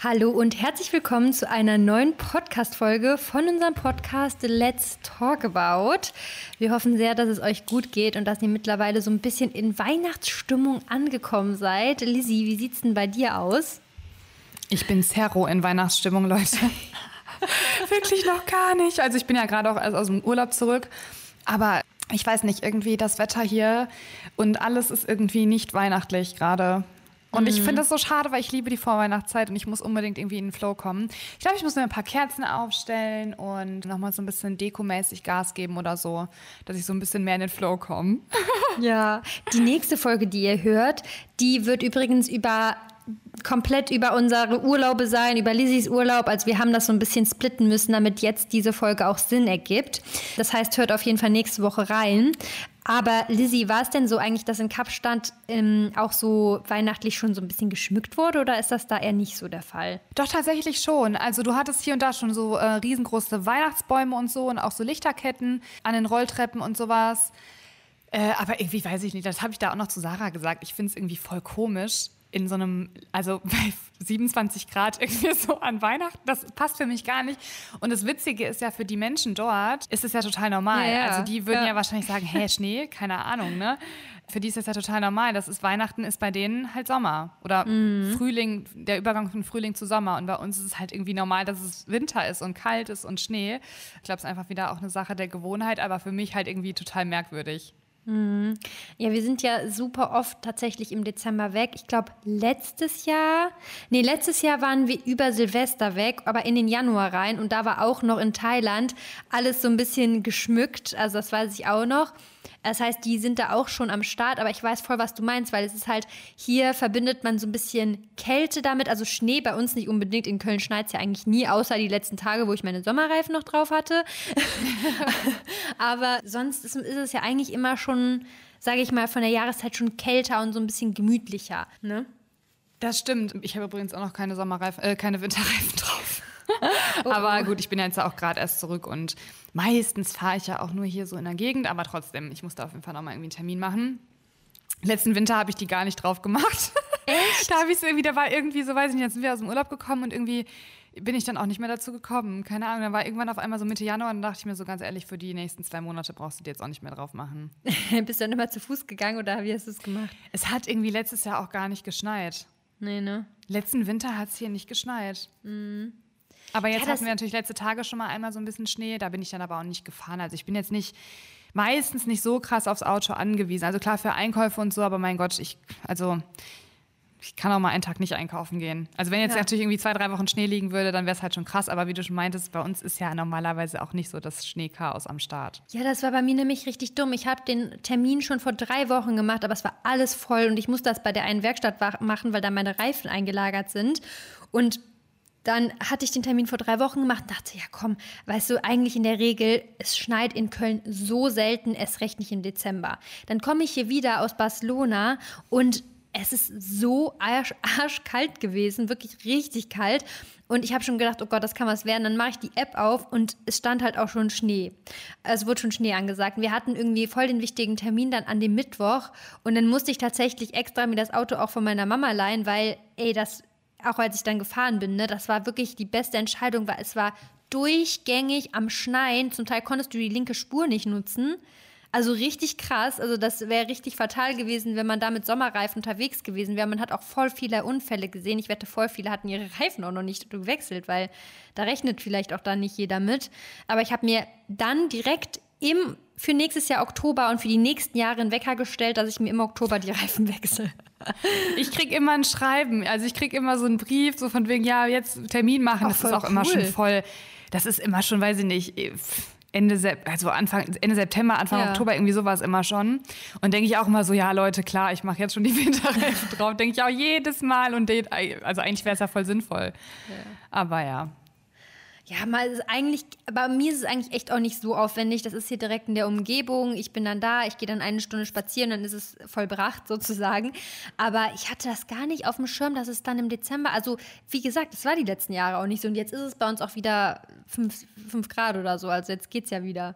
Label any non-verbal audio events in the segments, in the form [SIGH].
Hallo und herzlich willkommen zu einer neuen Podcast-Folge von unserem Podcast Let's Talk About. Wir hoffen sehr, dass es euch gut geht und dass ihr mittlerweile so ein bisschen in Weihnachtsstimmung angekommen seid. Lizzie, wie sieht's denn bei dir aus? Ich bin Zerro in Weihnachtsstimmung, Leute. [LAUGHS] Wirklich noch gar nicht. Also ich bin ja gerade auch erst aus dem Urlaub zurück. Aber ich weiß nicht, irgendwie das Wetter hier und alles ist irgendwie nicht weihnachtlich gerade. Und mhm. ich finde das so schade, weil ich liebe die Vorweihnachtszeit und ich muss unbedingt irgendwie in den Flow kommen. Ich glaube, ich muss mir ein paar Kerzen aufstellen und nochmal so ein bisschen dekomäßig Gas geben oder so, dass ich so ein bisschen mehr in den Flow komme. [LAUGHS] Ja, die nächste Folge, die ihr hört, die wird übrigens über komplett über unsere Urlaube sein, über Lizzies Urlaub. Also wir haben das so ein bisschen splitten müssen, damit jetzt diese Folge auch Sinn ergibt. Das heißt, hört auf jeden Fall nächste Woche rein. Aber Lizzie, war es denn so eigentlich, dass in Kapstadt ähm, auch so weihnachtlich schon so ein bisschen geschmückt wurde oder ist das da eher nicht so der Fall? Doch, tatsächlich schon. Also du hattest hier und da schon so äh, riesengroße Weihnachtsbäume und so und auch so Lichterketten an den Rolltreppen und sowas. Äh, aber irgendwie weiß ich nicht, das habe ich da auch noch zu Sarah gesagt. Ich finde es irgendwie voll komisch, in so einem, also [LAUGHS] bei 27 Grad irgendwie so an Weihnachten, das passt für mich gar nicht. Und das Witzige ist ja, für die Menschen dort ist es ja total normal. Ja, ja. Also die würden ja. ja wahrscheinlich sagen, hä, Schnee, [LAUGHS] keine Ahnung, ne? Für die ist das ja total normal. Das ist Weihnachten ist bei denen halt Sommer oder mhm. Frühling, der Übergang von Frühling zu Sommer. Und bei uns ist es halt irgendwie normal, dass es Winter ist und kalt ist und Schnee. Ich glaube, es ist einfach wieder auch eine Sache der Gewohnheit, aber für mich halt irgendwie total merkwürdig. Mhm. Ja, wir sind ja super oft tatsächlich im Dezember weg. Ich glaube, letztes Jahr, nee, letztes Jahr waren wir über Silvester weg, aber in den Januar rein und da war auch noch in Thailand alles so ein bisschen geschmückt. Also, das weiß ich auch noch. Das heißt, die sind da auch schon am Start, aber ich weiß voll, was du meinst, weil es ist halt, hier verbindet man so ein bisschen Kälte damit, also Schnee bei uns nicht unbedingt. In Köln schneit es ja eigentlich nie, außer die letzten Tage, wo ich meine Sommerreifen noch drauf hatte. [LAUGHS] aber sonst ist, ist, es ja eigentlich immer schon, sage ich mal, von der Jahreszeit schon kälter und so ein bisschen gemütlicher. Ne? Das stimmt. Ich habe übrigens auch noch keine Sommerreifen, äh, keine Winterreifen drauf. [LAUGHS] Oh, aber gut, ich bin ja jetzt auch gerade erst zurück und meistens fahre ich ja auch nur hier so in der Gegend, aber trotzdem, ich muss da auf jeden Fall nochmal irgendwie einen Termin machen. Letzten Winter habe ich die gar nicht drauf gemacht. [LAUGHS] Echt? da habe ich es irgendwie, da war irgendwie so, weiß ich nicht, jetzt sind wir aus dem Urlaub gekommen und irgendwie bin ich dann auch nicht mehr dazu gekommen. Keine Ahnung, dann war irgendwann auf einmal so Mitte Januar und dachte ich mir so ganz ehrlich, für die nächsten zwei Monate brauchst du dir jetzt auch nicht mehr drauf machen. [LAUGHS] Bist du dann immer zu Fuß gegangen oder wie hast du es gemacht? Es hat irgendwie letztes Jahr auch gar nicht geschneit. Nee, ne? Letzten Winter hat es hier nicht geschneit. Mhm. Aber jetzt ja, hatten wir natürlich letzte Tage schon mal einmal so ein bisschen Schnee. Da bin ich dann aber auch nicht gefahren. Also ich bin jetzt nicht meistens nicht so krass aufs Auto angewiesen. Also klar für Einkäufe und so, aber mein Gott, ich also ich kann auch mal einen Tag nicht einkaufen gehen. Also wenn jetzt ja. natürlich irgendwie zwei, drei Wochen Schnee liegen würde, dann wäre es halt schon krass. Aber wie du schon meintest, bei uns ist ja normalerweise auch nicht so das Schneechaos am Start. Ja, das war bei mir nämlich richtig dumm. Ich habe den Termin schon vor drei Wochen gemacht, aber es war alles voll und ich musste das bei der einen Werkstatt machen, weil da meine Reifen eingelagert sind. Und dann hatte ich den Termin vor drei Wochen gemacht und dachte, ja komm, weißt du, eigentlich in der Regel, es schneit in Köln so selten, es recht nicht im Dezember. Dann komme ich hier wieder aus Barcelona und es ist so arsch, arschkalt gewesen, wirklich richtig kalt. Und ich habe schon gedacht, oh Gott, das kann was werden. Dann mache ich die App auf und es stand halt auch schon Schnee. Es wurde schon Schnee angesagt. Wir hatten irgendwie voll den wichtigen Termin dann an dem Mittwoch. Und dann musste ich tatsächlich extra mir das Auto auch von meiner Mama leihen, weil, ey, das auch als ich dann gefahren bin, ne, das war wirklich die beste Entscheidung, weil es war durchgängig am Schneien. Zum Teil konntest du die linke Spur nicht nutzen. Also richtig krass. Also das wäre richtig fatal gewesen, wenn man da mit Sommerreifen unterwegs gewesen wäre. Man hat auch voll viele Unfälle gesehen. Ich wette, voll viele hatten ihre Reifen auch noch nicht gewechselt, weil da rechnet vielleicht auch da nicht jeder mit. Aber ich habe mir dann direkt im, für nächstes Jahr Oktober und für die nächsten Jahre einen Wecker gestellt, dass ich mir im Oktober die Reifen wechsle. Ich krieg immer ein Schreiben, also ich krieg immer so einen Brief, so von wegen, ja, jetzt Termin machen, Ach, das ist auch cool. immer schon voll, das ist immer schon, weiß ich nicht, Ende, also Anfang, Ende September, Anfang ja. Oktober, irgendwie sowas immer schon. Und denke ich auch immer so, ja Leute, klar, ich mache jetzt schon die [LAUGHS] Winterreifen drauf. Denke ich auch jedes Mal und also eigentlich wäre es ja voll sinnvoll. Ja. Aber ja. Ja, mal ist eigentlich, bei mir ist es eigentlich echt auch nicht so aufwendig. Das ist hier direkt in der Umgebung. Ich bin dann da, ich gehe dann eine Stunde spazieren, dann ist es vollbracht sozusagen. Aber ich hatte das gar nicht auf dem Schirm, dass es dann im Dezember, also wie gesagt, das war die letzten Jahre auch nicht so. Und jetzt ist es bei uns auch wieder fünf, fünf Grad oder so. Also jetzt geht's ja wieder.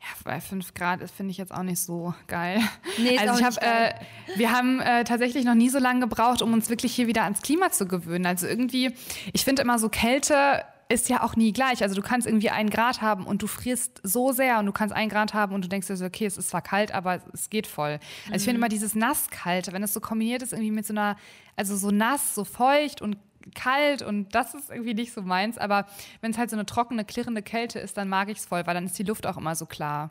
Ja, bei 5 Grad ist finde ich jetzt auch nicht so geil. Nee, ist also ich nicht habe, äh, wir haben äh, tatsächlich noch nie so lange gebraucht, um uns wirklich hier wieder ans Klima zu gewöhnen. Also irgendwie, ich finde immer so Kälte ist ja auch nie gleich. Also du kannst irgendwie einen Grad haben und du frierst so sehr und du kannst einen Grad haben und du denkst dir so, okay, es ist zwar kalt, aber es geht voll. Also ich finde immer dieses Nasskalte, wenn es so kombiniert ist irgendwie mit so einer, also so nass, so feucht und kalt und das ist irgendwie nicht so meins. Aber wenn es halt so eine trockene, klirrende Kälte ist, dann mag ich es voll, weil dann ist die Luft auch immer so klar.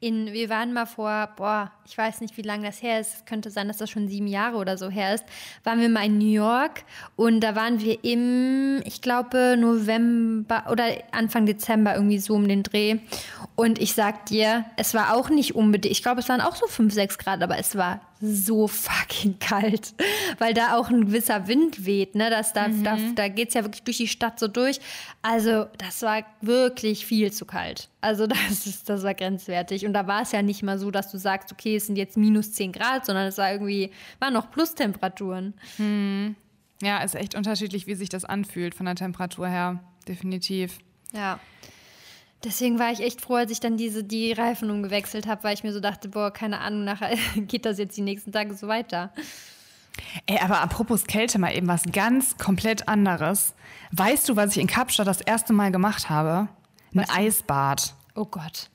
In, wir waren mal vor, boah, ich weiß nicht, wie lange das her ist. Es könnte sein, dass das schon sieben Jahre oder so her ist. Waren wir mal in New York und da waren wir im, ich glaube, November oder Anfang Dezember irgendwie so um den Dreh. Und ich sag dir, es war auch nicht unbedingt, ich glaube, es waren auch so 5, 6 Grad, aber es war so fucking kalt, weil da auch ein gewisser Wind weht, ne? Das da, da, da geht es ja wirklich durch die Stadt so durch. Also, das war wirklich viel zu kalt. Also, [LAUGHS] das, ist, das war grenzwertig. Und da war es ja nicht mal so, dass du sagst, okay, es sind jetzt minus 10 Grad, sondern es war irgendwie, waren noch Plustemperaturen. Ja, ist echt unterschiedlich, wie sich das anfühlt von der Temperatur her. Definitiv. Ja. Deswegen war ich echt froh, als ich dann diese, die Reifen umgewechselt habe, weil ich mir so dachte, boah, keine Ahnung, nachher [LAUGHS] geht das jetzt die nächsten Tage so weiter. Ey, aber apropos Kälte mal eben was ganz komplett anderes. Weißt du, was ich in Kapstadt das erste Mal gemacht habe? Ein Was? Eisbad. Oh Gott.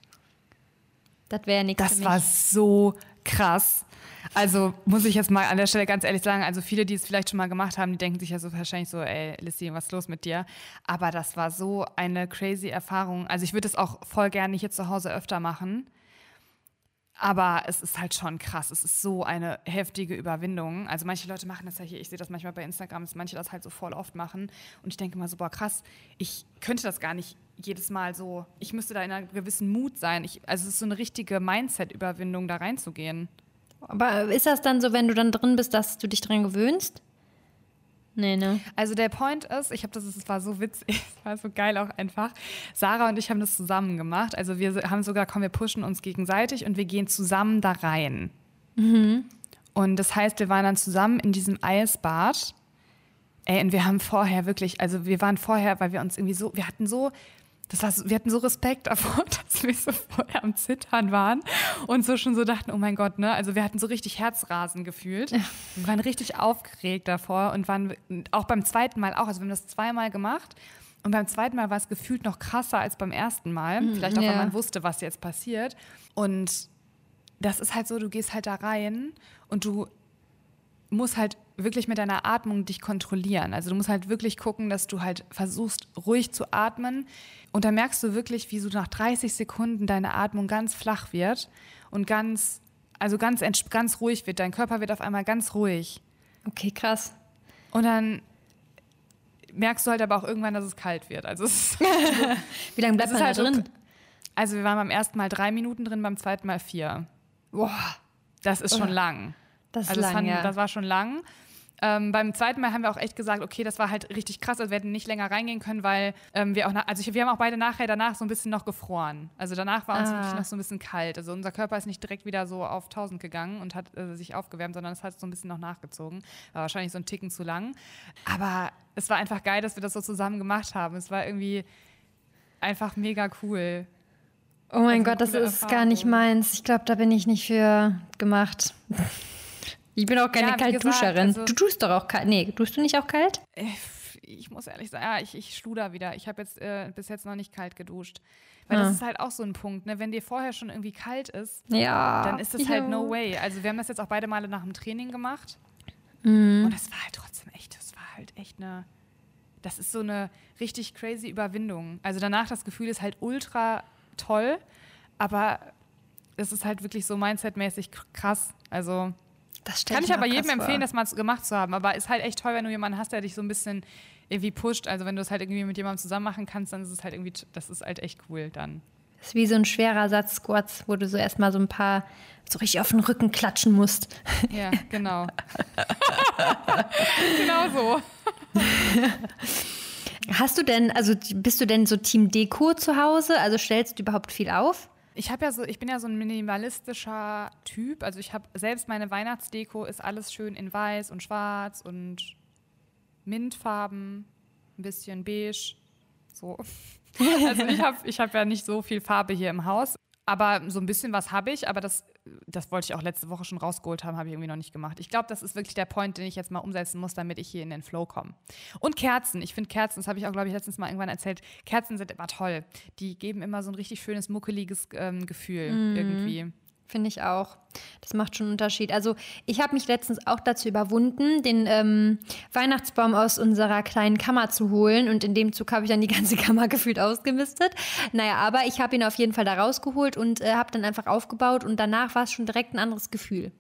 Das wäre ja nichts für Das war so krass. Also muss ich jetzt mal an der Stelle ganz ehrlich sagen, also viele, die es vielleicht schon mal gemacht haben, die denken sich ja so wahrscheinlich so, ey, Lissy, was ist los mit dir? Aber das war so eine crazy Erfahrung. Also ich würde es auch voll gerne hier zu Hause öfter machen. Aber es ist halt schon krass. Es ist so eine heftige Überwindung. Also manche Leute machen das ja hier. Ich sehe das manchmal bei Instagram, dass manche das halt so voll oft machen. Und ich denke mal so, boah, krass, ich könnte das gar nicht jedes Mal so. Ich müsste da in einer gewissen Mut sein. Ich, also es ist so eine richtige Mindset-Überwindung, da reinzugehen. Aber ist das dann so, wenn du dann drin bist, dass du dich dran gewöhnst? Nee, ne? Also der Point ist, ich habe das, es war so witzig, [LAUGHS] es war so geil auch einfach. Sarah und ich haben das zusammen gemacht. Also wir haben sogar, komm, wir pushen uns gegenseitig und wir gehen zusammen da rein. Und das heißt, wir waren dann zusammen in diesem Eisbad. Ey, und wir haben vorher wirklich, also wir waren vorher, weil wir uns irgendwie so, wir hatten so, das war, so- wir hatten so Respekt davor, [LAUGHS] dass wir so vorher am Zittern waren und so schon so dachten, oh mein Gott, ne? Also wir hatten so richtig Herzrasen gefühlt. Wir waren richtig aufgeregt davor und waren auch beim zweiten Mal auch, also wir haben das zweimal gemacht. Und beim zweiten Mal war es gefühlt noch krasser als beim ersten Mal. Vielleicht auch, ja. weil man wusste, was jetzt passiert. Und das ist halt so, du gehst halt da rein und du musst halt wirklich mit deiner Atmung dich kontrollieren. Also du musst halt wirklich gucken, dass du halt versuchst, ruhig zu atmen. Und dann merkst du wirklich, wie so nach 30 Sekunden deine Atmung ganz flach wird und ganz, also ganz, ganz ruhig wird. Dein Körper wird auf einmal ganz ruhig. Okay, krass. Und dann merkst du halt aber auch irgendwann, dass es kalt wird. Also [LAUGHS] Wie lange bleibt Es man da halt so- drin? Also wir waren beim ersten Mal drei Minuten drin, beim zweiten Mal vier. Boah, Das ist schon lang. das ist Also lang, fand, ja. das war schon lang. Ähm, beim zweiten Mal haben wir auch echt gesagt, okay, das war halt richtig krass, also wir hätten nicht länger reingehen können, weil ähm, wir auch, also ich, wir haben auch beide nachher danach so ein bisschen noch gefroren. Also danach war uns Ah. wirklich noch so ein bisschen kalt. Also unser Körper ist nicht direkt wieder so auf 1000 gegangen und hat äh, sich aufgewärmt, sondern es hat so ein bisschen noch nachgezogen. War wahrscheinlich so ein Ticken zu lang. Aber es war einfach geil, dass wir das so zusammen gemacht haben. Es war irgendwie einfach mega cool. oh mein also Gott, das ist gar nicht Erfahrung. meins. Ich glaube, da bin ich nicht für gemacht. [LAUGHS] Ich bin auch keine Ja, Kaltduscherin. also- du tust doch auch kalt. Nee, tust du nicht auch kalt? Ich muss ehrlich sagen, ja, ich, ich schluder wieder. Ich habe jetzt äh, bis jetzt noch nicht kalt geduscht. Weil Ah. das ist halt auch so ein Punkt, ne? Wenn dir vorher schon irgendwie kalt ist, Ja. dann ist das ja. halt no way. Also wir haben das jetzt auch beide Male nach dem Training gemacht. Mhm. Und es war halt trotzdem echt, das war halt echt eine, das ist so eine richtig crazy Überwindung. Also danach das Gefühl ist halt ultra toll, aber es ist halt wirklich so mindsetmäßig krass. Also Das kann ich aber jedem krass empfehlen, vor. das mal gemacht zu haben. Aber ist halt echt toll, wenn du jemanden hast, der dich so ein bisschen irgendwie pusht. Also wenn du es halt irgendwie mit jemandem zusammen machen kannst, dann ist es halt irgendwie, das ist halt echt cool dann. Das ist wie so ein schwerer Satz Squats, wo du so erstmal so ein paar so richtig auf den Rücken klatschen musst. [LAUGHS] Ja, genau. [LAUGHS] genau so. Hast du denn, also bist du denn so Team Deko zu Hause? Also stellst du überhaupt viel auf? Ich habe ja so, ich bin ja so ein minimalistischer Typ. Also ich habe selbst meine Weihnachtsdeko ist alles schön in weiß und schwarz und Mintfarben, ein bisschen beige. So. [LAUGHS] Also ich habe ich hab ja nicht so viel Farbe hier im Haus. Aber so ein bisschen was habe ich, aber das, das wollte ich auch letzte Woche schon rausgeholt haben, habe ich irgendwie noch nicht gemacht. Ich glaube, das ist wirklich der Point, den ich jetzt mal umsetzen muss, damit ich hier in den Flow komme. Und Kerzen. Ich finde Kerzen, das habe ich auch, glaube ich, letztens mal irgendwann erzählt. Kerzen sind immer toll. Die geben immer so ein richtig schönes, muckeliges ähm, Gefühl Mhm. irgendwie. Finde ich auch. Das macht schon einen Unterschied. Also ich habe mich letztens auch dazu überwunden, den ähm, Weihnachtsbaum aus unserer kleinen Kammer zu holen. Und in dem Zug habe ich dann die ganze [LAUGHS] Kammer gefühlt ausgemistet. Naja, aber ich habe ihn auf jeden Fall da rausgeholt und äh, habe dann einfach aufgebaut. Und danach war es schon direkt ein anderes Gefühl.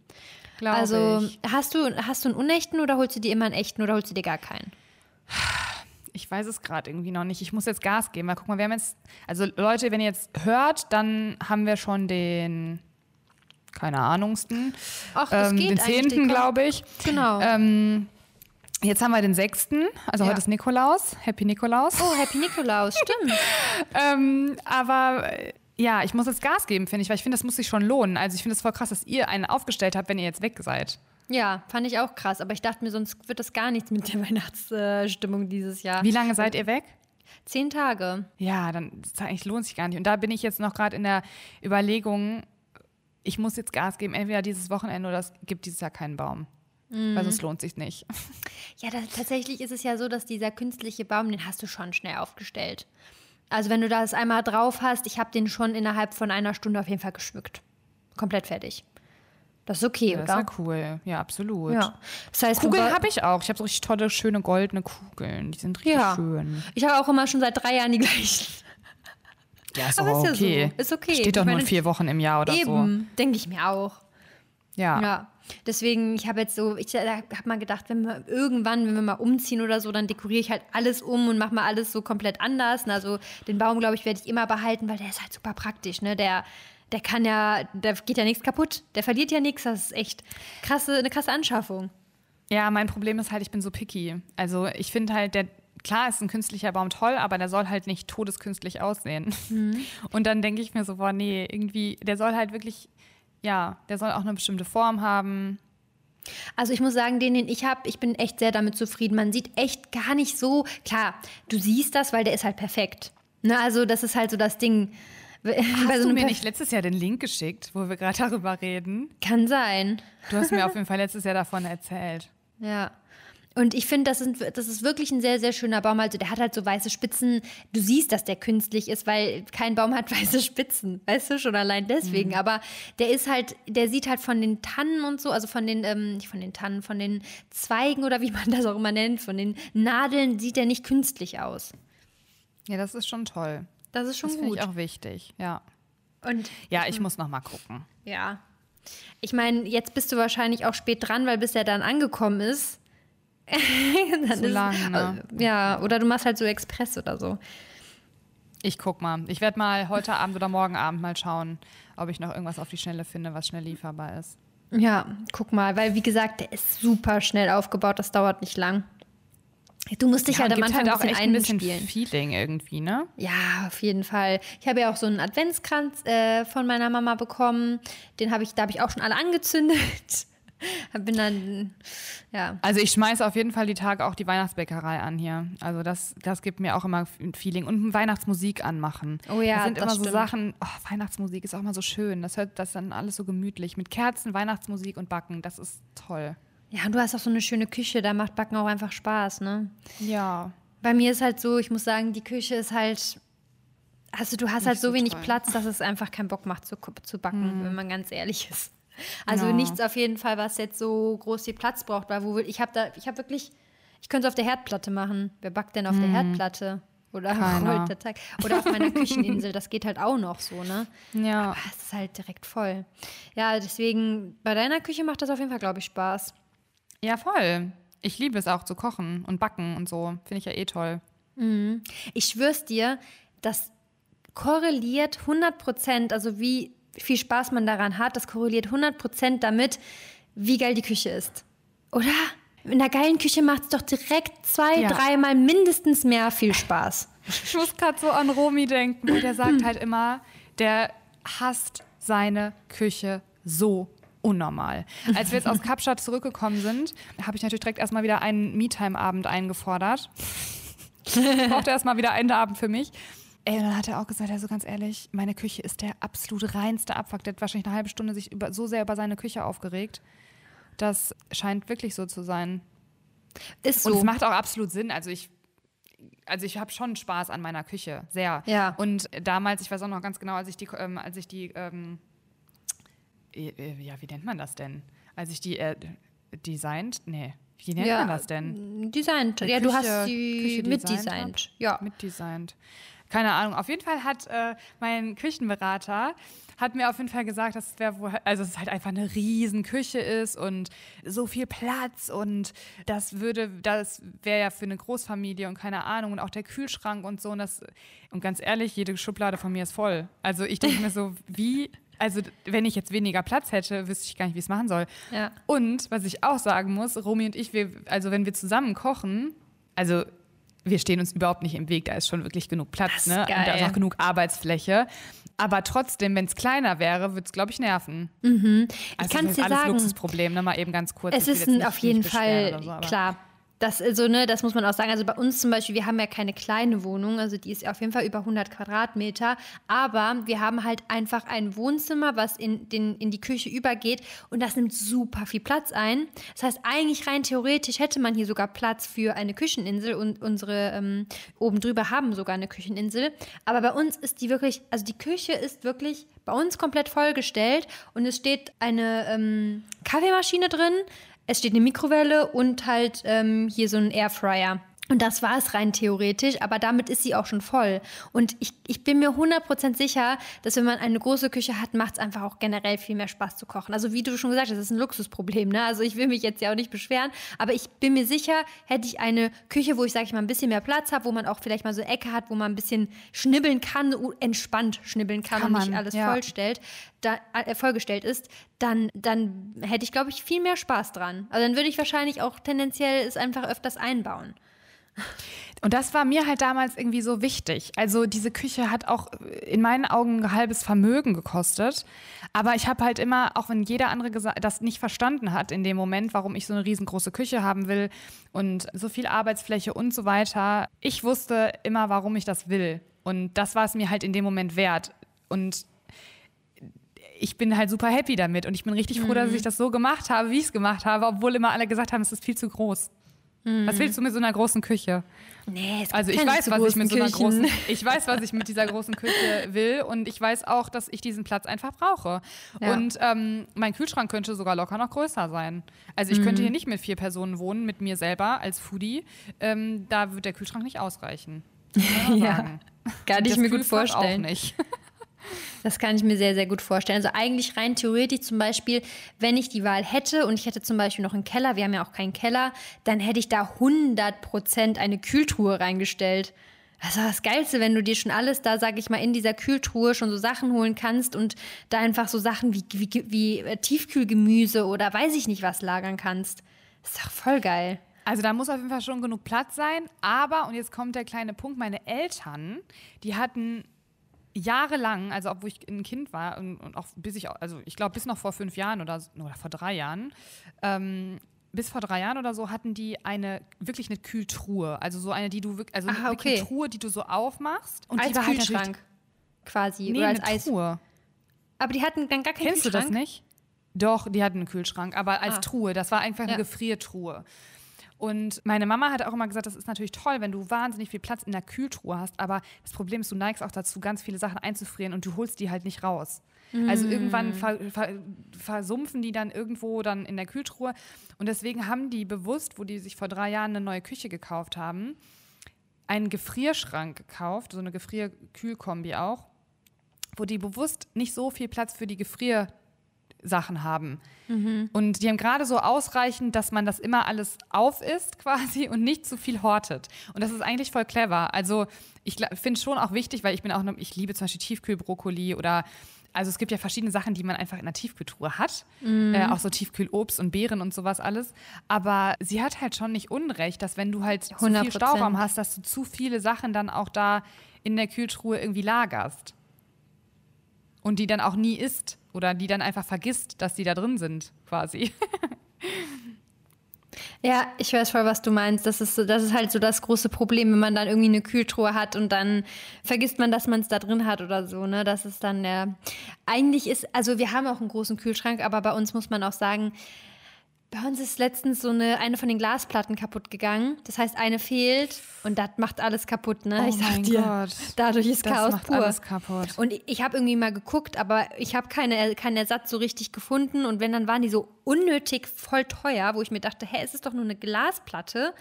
Glaube also ich. hast du, hast du einen unechten oder holst du dir immer einen echten oder holst du dir gar keinen? Ich weiß es gerade irgendwie noch nicht. Ich muss jetzt Gas geben. Weil guck mal, wir haben jetzt, also Leute, wenn ihr jetzt hört, dann haben wir schon den, keine Ahnungsten, Ach, das ähm, geht den eigentlich, 10. die glaube ich. Genau. Ähm, jetzt haben wir den 6., also Ja. heute ist Nikolaus. Happy Nikolaus. Oh, Happy Nikolaus, [LAUGHS] stimmt. Ähm, aber äh, ja, ich muss jetzt Gas geben, finde ich, weil ich finde, das muss sich schon lohnen. Also ich finde es voll krass, dass ihr einen aufgestellt habt, wenn ihr jetzt weg seid. Ja, fand ich auch krass. Aber ich dachte mir, sonst wird das gar nichts mit der [LAUGHS] Weihnachtsstimmung dieses Jahr. Wie lange seid ihr weg? Zehn Tage. Ja, dann eigentlich lohnt sich gar nicht. Und da bin ich jetzt noch gerade in der Überlegung, ich muss jetzt Gas geben, entweder dieses Wochenende oder es gibt dieses Jahr keinen Baum. Weil sonst lohnt sich nicht. Ja, das, tatsächlich ist es ja so, dass dieser künstliche Baum, den hast du schon schnell aufgestellt. Also wenn du das einmal drauf hast, ich habe den schon innerhalb von einer Stunde auf jeden Fall geschmückt. Komplett fertig. Das ist okay, Das ist oder? ja cool. Ja, absolut. Ja. Das heißt, Kugeln habe ich auch. Ich habe so richtig tolle, schöne goldene Kugeln. Die sind richtig Ja. schön. Ich habe auch immer schon seit drei Jahren die gleichen. Ja, ist Aber ist ja okay. so. Ist okay. Steht doch Ich nur meine, vier Wochen im Jahr oder so. Eben, denke ich mir auch. Ja. Ja. Deswegen, ich habe jetzt so, ich habe mal gedacht, wenn wir irgendwann, wenn wir mal umziehen oder so, dann dekoriere ich halt alles um und mache mal alles so komplett anders. Und Also den Baum, glaube ich, werde ich immer behalten, weil der ist halt super praktisch. Ne? Der, der kann ja, da geht ja nichts kaputt. Der verliert ja nichts. Das ist echt krasse, eine krasse Anschaffung. Ja, mein Problem ist halt, ich bin so picky. Also ich finde halt, der klar ist ein künstlicher Baum toll, aber der soll halt nicht todeskünstlich aussehen. Mhm. [LAUGHS] Und dann denke ich mir so, boah, nee, irgendwie, der soll halt wirklich, ja, der soll auch eine bestimmte Form haben. Also ich muss sagen, den, den ich habe, ich bin echt sehr damit zufrieden. Man sieht echt gar nicht so, klar, du siehst das, weil der ist halt perfekt. Ne, also das ist halt so das Ding. [LAUGHS] Hast so du mir nicht letztes Jahr den Link geschickt, wo wir gerade [LAUGHS] darüber reden? Kann sein. Du hast mir auf jeden Fall letztes Jahr davon erzählt. Ja. Und ich finde, das, sind- das ist wirklich ein sehr, sehr schöner Baum. Also der hat halt so weiße Spitzen. Du siehst, dass der künstlich ist, weil kein Baum hat [LAUGHS] weiße Spitzen. Weißt du, schon allein deswegen. Aber der ist halt, der sieht halt von den Tannen und so, also von den, ähm, nicht von den Tannen, von den Zweigen oder wie man das auch immer nennt, von den Nadeln sieht der nicht künstlich aus. Ja, das ist schon toll. Das ist schon Das finde gut. ich auch wichtig, ja. Und Ja, ich muss noch mal gucken. ja. Ich meine, jetzt bist du wahrscheinlich auch spät dran, weil bis er dann angekommen ist. [LAUGHS] Zu lang, ne? Ja, oder du machst halt so Express oder so. Ich guck mal. Ich werde mal heute Abend oder morgen Abend mal schauen, ob ich noch irgendwas auf die Schnelle finde, was schnell lieferbar ist. Ja, guck mal, weil wie gesagt, der ist super schnell aufgebaut, das dauert nicht lang. Du musst dich halt und am Anfang halt auch echt ein bisschen. Feeling irgendwie, ne? Ja, auf jeden Fall. Ich habe ja auch so einen Adventskranz äh, von meiner Mama bekommen. Den habe ich, da habe ich auch schon alle angezündet. [LAUGHS] Bin dann, ja. Also ich schmeiße auf jeden Fall die Tage auch die Weihnachtsbäckerei an hier. Also das, das gibt mir auch immer ein Feeling. Und Weihnachtsmusik anmachen. Oh ja, das sind das immer so stimmt. Sachen, oh, Weihnachtsmusik ist auch mal so schön. Das hört das dann alles so gemütlich. Mit Kerzen, Weihnachtsmusik und Backen, das ist toll. Ja, und du hast auch so eine schöne Küche, da macht Backen auch einfach Spaß, ne? Ja. Bei mir ist halt so, ich muss sagen, die Küche ist halt. Also du hast halt so, so wenig. Platz, dass es einfach keinen Bock macht zu, zu backen, wenn man ganz ehrlich ist. Also Ja. nichts auf jeden Fall, was jetzt so groß viel Platz braucht, weil wo ich habe da, ich habe wirklich, ich könnte es auf der Herdplatte machen. Wer backt denn auf der Herdplatte? Oder rollt der Teig? Oder auf meiner Kücheninsel, das geht halt auch noch so, ne? Ja. Aber es ist halt direkt voll. Ja, deswegen, bei deiner Küche macht das auf jeden Fall, glaube ich, Spaß. Ja, voll. Ich liebe es auch zu kochen und backen und so. Finde ich ja eh toll. Ich schwör's dir, das korreliert 100 Prozent, also wie viel Spaß man daran hat, das korreliert 100 Prozent damit, wie geil die Küche ist. Oder? In einer geilen Küche macht es doch direkt zwei, Ja. dreimal mindestens mehr viel Spaß. Ich muss gerade so an Romy denken. Der sagt halt immer, der hasst seine Küche so unnormal. Als wir jetzt aus Kapstadt zurückgekommen sind, habe ich natürlich direkt erstmal wieder einen Me-Time-Abend eingefordert. Ich brauchte erstmal wieder einen Abend für mich. Ey, und dann hat er auch gesagt, also ganz ehrlich, meine Küche ist der absolut reinste Abfuck. Der hat wahrscheinlich eine halbe Stunde sich über, so sehr über seine Küche aufgeregt. Das scheint wirklich so zu sein. Ist Und so. es macht auch absolut Sinn. Also ich, also ich habe schon Spaß an meiner Küche, sehr. Ja. Und damals, ich weiß auch noch ganz genau, als ich die, ähm, als ich die, ähm, äh, äh, ja, wie nennt man das denn? Als ich die äh, designt, nee, wie nennt man das denn? Designt. Ja, du Küche- hast sie Küche designt mitdesignt. Ja. Mitdesignt. Keine Ahnung. Auf jeden Fall hat äh, mein Küchenberater hat mir auf jeden Fall gesagt, dass es wäre wohl, also es halt einfach eine riesen Küche ist und so viel Platz und das würde, das wäre ja für eine Großfamilie und keine Ahnung und auch der Kühlschrank und so und das und ganz ehrlich, jede Schublade von mir ist voll. Also ich denke mir so, [LAUGHS] wie also wenn ich jetzt weniger Platz hätte, wüsste ich gar nicht, wie ich es machen soll. Ja. Und was ich auch sagen muss, Romy und ich, wir, also wenn wir zusammen kochen, also wir stehen uns überhaupt nicht im Weg, da ist schon wirklich genug Platz, ne? Und da ist auch genug Arbeitsfläche. Aber trotzdem, wenn es kleiner wäre, würde es, glaube ich, nerven. Ich Also kann das es ist dir alles sagen. Luxusproblem, ne? Mal eben ganz kurz. Es ist ein, auf jeden Fall so, klar. Das, also, ne, das muss man auch sagen. Also bei uns zum Beispiel, wir haben ja keine kleine Wohnung, also die ist auf jeden Fall über 100 Quadratmeter, aber wir haben halt einfach ein Wohnzimmer, was in, den, in die Küche übergeht und das nimmt super viel Platz ein. Das heißt, eigentlich rein theoretisch hätte man hier sogar Platz für eine Kücheninsel und unsere ähm, oben drüber haben sogar eine Kücheninsel. Aber bei uns ist die wirklich, also die Küche ist wirklich bei uns komplett vollgestellt und es steht eine ähm, Kaffeemaschine drin, es steht eine Mikrowelle und halt ähm, hier so ein Airfryer. Und das war es rein theoretisch, aber damit ist sie auch schon voll. Und ich, ich bin mir 100% sicher, dass wenn man eine große Küche hat, macht es einfach auch generell viel mehr Spaß zu kochen. Also wie du schon gesagt hast, das ist ein Luxusproblem. Ne? Also ich will mich jetzt ja auch nicht beschweren, aber ich bin mir sicher, hätte ich eine Küche, wo ich, sage ich mal, ein bisschen mehr Platz habe, wo man auch vielleicht mal so eine Ecke hat, wo man ein bisschen schnibbeln kann, entspannt schnibbeln kann, Kann und nicht man, alles ja. vollstellt, da, äh, vollgestellt ist, dann, dann hätte ich, glaube ich, viel mehr Spaß dran. Also dann würde ich wahrscheinlich auch tendenziell es einfach öfters einbauen. Und das war mir halt damals irgendwie so wichtig. Also diese Küche hat auch in meinen Augen ein halbes Vermögen gekostet. Aber ich habe halt immer, auch wenn jeder andere das nicht verstanden hat in dem Moment, warum ich so eine riesengroße Küche haben will und so viel Arbeitsfläche und so weiter, ich wusste immer, warum ich das will. Und das war es mir halt in dem Moment wert. Und ich bin halt super happy damit und ich bin richtig froh, dass ich das so gemacht habe, wie ich es gemacht habe, obwohl immer alle gesagt haben, es ist viel zu groß. Was willst du mit so einer großen Küche? Nee, es Also ich weiß, zu was ich mit so einer Küchen. großen, [LAUGHS] ich weiß, was ich mit dieser großen Küche will und ich weiß auch, dass ich diesen Platz einfach brauche. Ja. Und ähm, mein Kühlschrank könnte sogar locker noch größer sein. Also ich Mhm. könnte hier nicht mit vier Personen wohnen, mit mir selber als Foodie. Ähm, da wird der Kühlschrank nicht ausreichen. [LAUGHS] Ja, kann ich Das mir gut vorstellen. Auch nicht. Das kann ich mir sehr, sehr gut vorstellen. Also eigentlich rein theoretisch zum Beispiel, wenn ich die Wahl hätte und ich hätte zum Beispiel noch einen Keller, wir haben ja auch keinen Keller, dann hätte ich da 100% eine Kühltruhe reingestellt. Das ist das Geilste, wenn du dir schon alles da, sag ich mal, in dieser Kühltruhe schon so Sachen holen kannst und da einfach so Sachen wie, wie, wie äh, Tiefkühlgemüse oder weiß ich nicht was lagern kannst. Das ist doch voll geil. Also da muss auf jeden Fall schon genug Platz sein. Aber, und jetzt kommt der kleine Punkt, meine Eltern, die hatten jahrelang, also obwohl ich ein Kind war und, und auch bis ich, also ich glaube bis noch vor fünf Jahren oder, so- oder vor drei Jahren, ähm, bis vor drei Jahren oder so hatten die eine, wirklich eine Kühltruhe. Also so eine, die du wirklich, also Ah, wirklich okay. eine Truhe, die du so aufmachst. Und als die war halt Kühlschrank quasi. Nee, oder als eine Eis. Truhe. Aber die hatten dann gar keinen Kennst du Kühlschrank. das nicht? Doch, die hatten einen Kühlschrank, aber als Ah. Truhe. Das war einfach eine Ja. Gefriertruhe. Und meine Mama hat auch immer gesagt, das ist natürlich toll, wenn du wahnsinnig viel Platz in der Kühltruhe hast. Aber das Problem ist, du neigst auch dazu, ganz viele Sachen einzufrieren und du holst die halt nicht raus. Also Mm. irgendwann ver, ver, versumpfen die dann irgendwo dann in der Kühltruhe. Und deswegen haben die bewusst, wo die sich vor drei Jahren eine neue Küche gekauft haben, einen Gefrierschrank gekauft, so eine Gefrier-Kühlkombi auch, wo die bewusst nicht so viel Platz für die Gefriersachen haben. Und die haben gerade so ausreichend, dass man das immer alles auf isst [LAUGHS] quasi und nicht zu viel hortet. Und das ist eigentlich voll clever. Also ich finde schon auch wichtig, weil ich bin auch, ne, ich liebe zum Beispiel Tiefkühlbrokkoli oder also es gibt ja verschiedene Sachen, die man einfach in der Tiefkühltruhe hat. Äh, auch so Tiefkühlobst und Beeren und sowas alles. Aber sie hat halt schon nicht unrecht, dass wenn du halt zu viel 100%. Stauraum hast, dass du zu viele Sachen dann auch da in der Kühltruhe irgendwie lagerst. Und die dann auch nie isst oder die dann einfach vergisst, dass die da drin sind, quasi. [LAUGHS] Ja, ich weiß voll, was du meinst. Das ist, das ist halt so das große Problem, wenn man dann irgendwie eine Kühltruhe hat und dann vergisst man, dass man es da drin hat oder so. Ne? Das ist dann der. Eigentlich ist, also wir haben auch einen großen Kühlschrank, aber bei uns muss man auch sagen, bei uns ist letztens so eine, eine von den Glasplatten kaputt gegangen. Das heißt, eine fehlt und das macht alles kaputt, ne? Oh ich sag mein dir, Gott. dadurch ist Das Chaos macht pur. alles kaputt. Und ich, habe irgendwie mal geguckt, aber ich habe keine, keinen Ersatz so richtig gefunden. Und wenn, dann waren die so unnötig voll teuer, wo ich mir dachte, hä, es ist doch nur eine Glasplatte.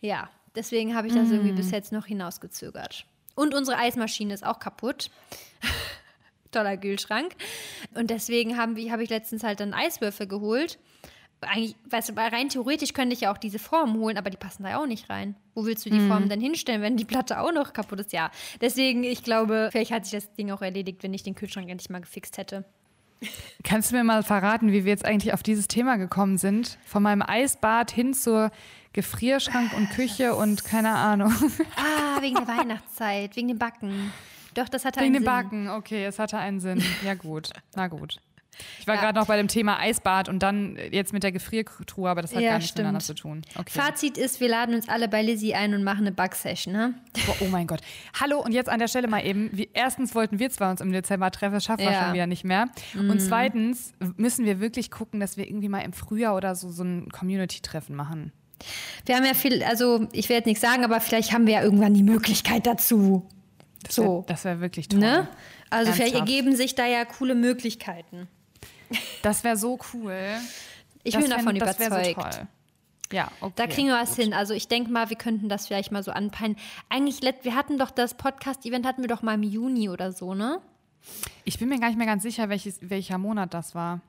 Ja, deswegen habe ich das Mm. irgendwie bis jetzt noch hinausgezögert. Und unsere Eismaschine ist auch kaputt. [LAUGHS] Toller Kühlschrank. Und deswegen habe ich letztens halt dann Eiswürfel geholt. Eigentlich, weißt du, weil rein theoretisch könnte ich ja auch diese Formen holen, aber die passen da ja auch nicht rein. Wo willst du die Mhm. Formen denn hinstellen, wenn die Platte auch noch kaputt ist? Ja, deswegen, ich glaube, vielleicht hat sich das Ding auch erledigt, wenn ich den Kühlschrank endlich mal gefixt hätte. Kannst du mir mal verraten, wie wir jetzt eigentlich auf dieses Thema gekommen sind? Von meinem Eisbad hin zur Gefrierschrank und Küche und keine Ahnung. Ah, wegen der [LAUGHS] Weihnachtszeit, wegen dem Backen. Doch, das hatte Wegen einen dem Sinn. Backen, okay, es hatte einen Sinn. Ja, gut. Na gut. Ich war Ja. gerade noch bei dem Thema Eisbad und dann jetzt mit der Gefriertruhe, aber das hat Ja, gar nichts stimmt. miteinander zu tun. Okay. Fazit ist, wir laden uns alle bei Lizzie ein und machen eine Bug-Session, ne? Boah, oh mein Gott. Hallo und jetzt an der Stelle mal eben. Wie, erstens wollten wir zwar uns im Dezember treffen, das schaffen wir Ja. Mhm. schon wieder nicht mehr. Und zweitens müssen wir wirklich gucken, dass wir irgendwie mal im Frühjahr oder so so ein Community-Treffen machen. Wir haben ja viel, also ich werde jetzt nichts sagen, aber vielleicht haben wir ja irgendwann die Möglichkeit dazu. Das So. wär- das wäre wirklich toll. Ne? Also vielleicht Ernsthaft. ergeben sich da ja coole Möglichkeiten. Das wäre so cool. Ich das bin davon das überzeugt. So toll. Ja, okay. Da kriegen wir was hin. Also ich denke mal, wir könnten das vielleicht mal so anpeilen. Eigentlich, wir hatten doch das Podcast-Event hatten wir doch mal im Juni oder so, ne? Ich bin mir gar nicht mehr ganz sicher, welches, welcher Monat das war.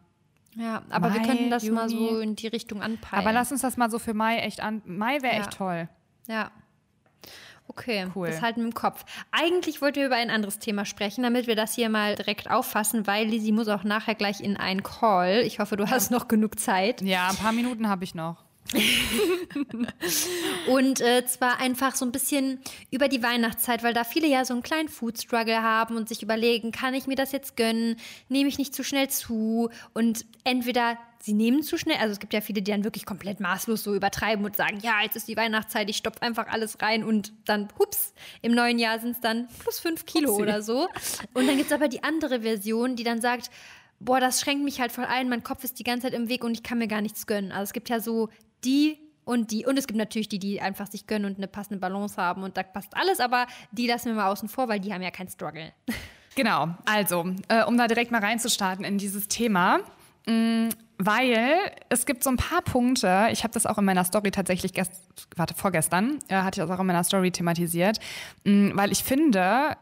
Ja, aber wir Mai, könnten das mal Juni. so in die Richtung anpeilen. Aber lass uns das mal so für Mai echt an. Mai wäre Ja. echt toll. Ja. Okay, Cool. das halten wir im Kopf. Eigentlich wollten wir über ein anderes Thema sprechen, damit wir das hier mal direkt auffassen, weil Lisi muss auch nachher gleich in einen Call. Ich hoffe, du hast noch genug Zeit. Ja, ein paar Minuten habe ich noch. [LAUGHS] Und äh, zwar einfach so ein bisschen über die Weihnachtszeit, weil da viele ja so einen kleinen Food-Struggle haben und sich überlegen, kann ich mir das jetzt gönnen? Nehme ich nicht zu schnell zu? Und entweder sie nehmen zu schnell, also es gibt ja viele, die dann wirklich komplett maßlos so übertreiben und sagen, ja, jetzt ist die Weihnachtszeit, ich stopfe einfach alles rein und dann, hups, im neuen Jahr sind es dann plus fünf Kilo Upsi. oder so. Und dann gibt es aber die andere Version, die dann sagt, boah, das schränkt mich halt voll ein, mein Kopf ist die ganze Zeit im Weg und ich kann mir gar nichts gönnen. Also es gibt ja so die und die. Und es gibt natürlich die, die einfach sich gönnen und eine passende Balance haben und da passt alles, aber die lassen wir mal außen vor, weil die haben ja keinen Struggle. [LAUGHS] Genau, also, äh, um da direkt mal reinzustarten in dieses Thema. mh, weil es gibt so ein paar Punkte, ich habe das auch in meiner Story tatsächlich, gest warte, vorgestern, äh, hatte ich das auch in meiner Story thematisiert, mh, weil ich finde,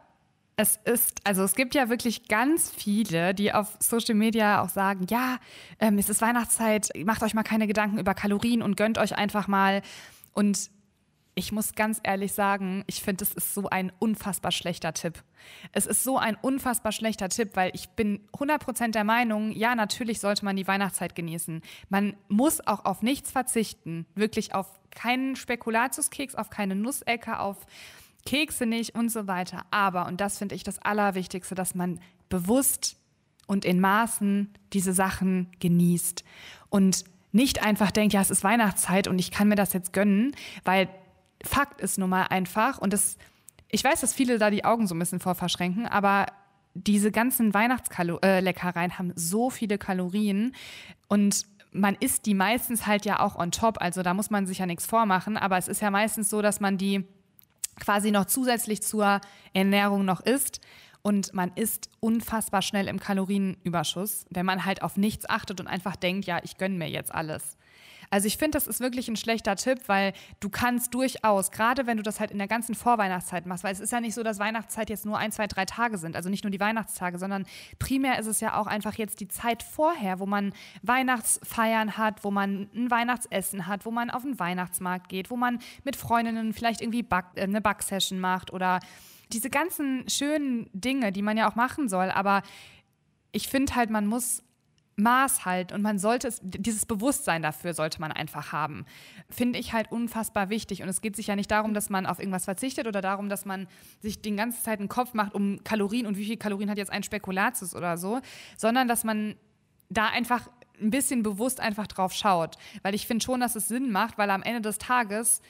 es ist, also es gibt ja wirklich ganz viele, die auf Social Media auch sagen, ja, ähm, es ist Weihnachtszeit, macht euch mal keine Gedanken über Kalorien und gönnt euch einfach mal. Und ich muss ganz ehrlich sagen, ich finde, es ist so ein unfassbar schlechter Tipp. Es ist so ein unfassbar schlechter Tipp, weil ich bin 100% der Meinung, ja, natürlich sollte man die Weihnachtszeit genießen. Man muss auch auf nichts verzichten. Wirklich auf keinen Spekulatiuskeks, auf keine Nussecke, auf Kekse nicht und so weiter. Aber, und das finde ich das Allerwichtigste, dass man bewusst und in Maßen diese Sachen genießt und nicht einfach denkt, ja, es ist Weihnachtszeit und ich kann mir das jetzt gönnen, weil Fakt ist nun mal einfach und das, ich weiß, dass viele da die Augen so ein bisschen vor verschränken, aber diese ganzen Weihnachtsleckereien haben so viele Kalorien und man isst die meistens halt ja auch on top, also da muss man sich ja nichts vormachen, aber es ist ja meistens so, dass man die quasi noch zusätzlich zur Ernährung noch isst. Und man ist unfassbar schnell im Kalorienüberschuss, wenn man halt auf nichts achtet und einfach denkt, ja, ich gönne mir jetzt alles. Also ich finde, das ist wirklich ein schlechter Tipp, weil du kannst durchaus, gerade wenn du das halt in der ganzen Vorweihnachtszeit machst, weil es ist ja nicht so, dass Weihnachtszeit jetzt nur ein, zwei, drei Tage sind, also nicht nur die Weihnachtstage, sondern primär ist es ja auch einfach jetzt die Zeit vorher, wo man Weihnachtsfeiern hat, wo man ein Weihnachtsessen hat, wo man auf den Weihnachtsmarkt geht, wo man mit Freundinnen vielleicht irgendwie Back, äh, eine Backsession macht oder diese ganzen schönen Dinge, die man ja auch machen soll, aber ich finde halt, man muss Maß halt und man sollte es, dieses Bewusstsein dafür sollte man einfach haben. Finde ich halt unfassbar wichtig. Und es geht sich ja nicht darum, dass man auf irgendwas verzichtet oder darum, dass man sich die ganze Zeit einen Kopf macht um Kalorien und wie viel Kalorien hat jetzt ein Spekulatius oder so, sondern dass man da einfach ein bisschen bewusst einfach drauf schaut. Weil ich finde schon, dass es Sinn macht, weil am Ende des Tages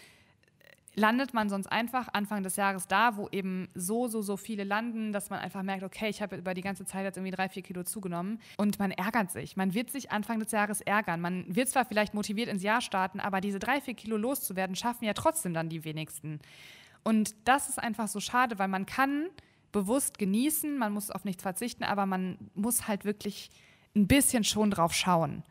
landet man sonst einfach Anfang des Jahres da, wo eben so, so, so viele landen, dass man einfach merkt, okay, ich habe über die ganze Zeit jetzt irgendwie drei, vier Kilo zugenommen und man ärgert sich. Man wird sich Anfang des Jahres ärgern. Man wird zwar vielleicht motiviert ins Jahr starten, aber diese drei, vier Kilo loszuwerden, schaffen ja trotzdem dann die wenigsten. Und das ist einfach so schade, weil man kann bewusst genießen, man muss auf nichts verzichten, aber man muss halt wirklich ein bisschen schon drauf schauen.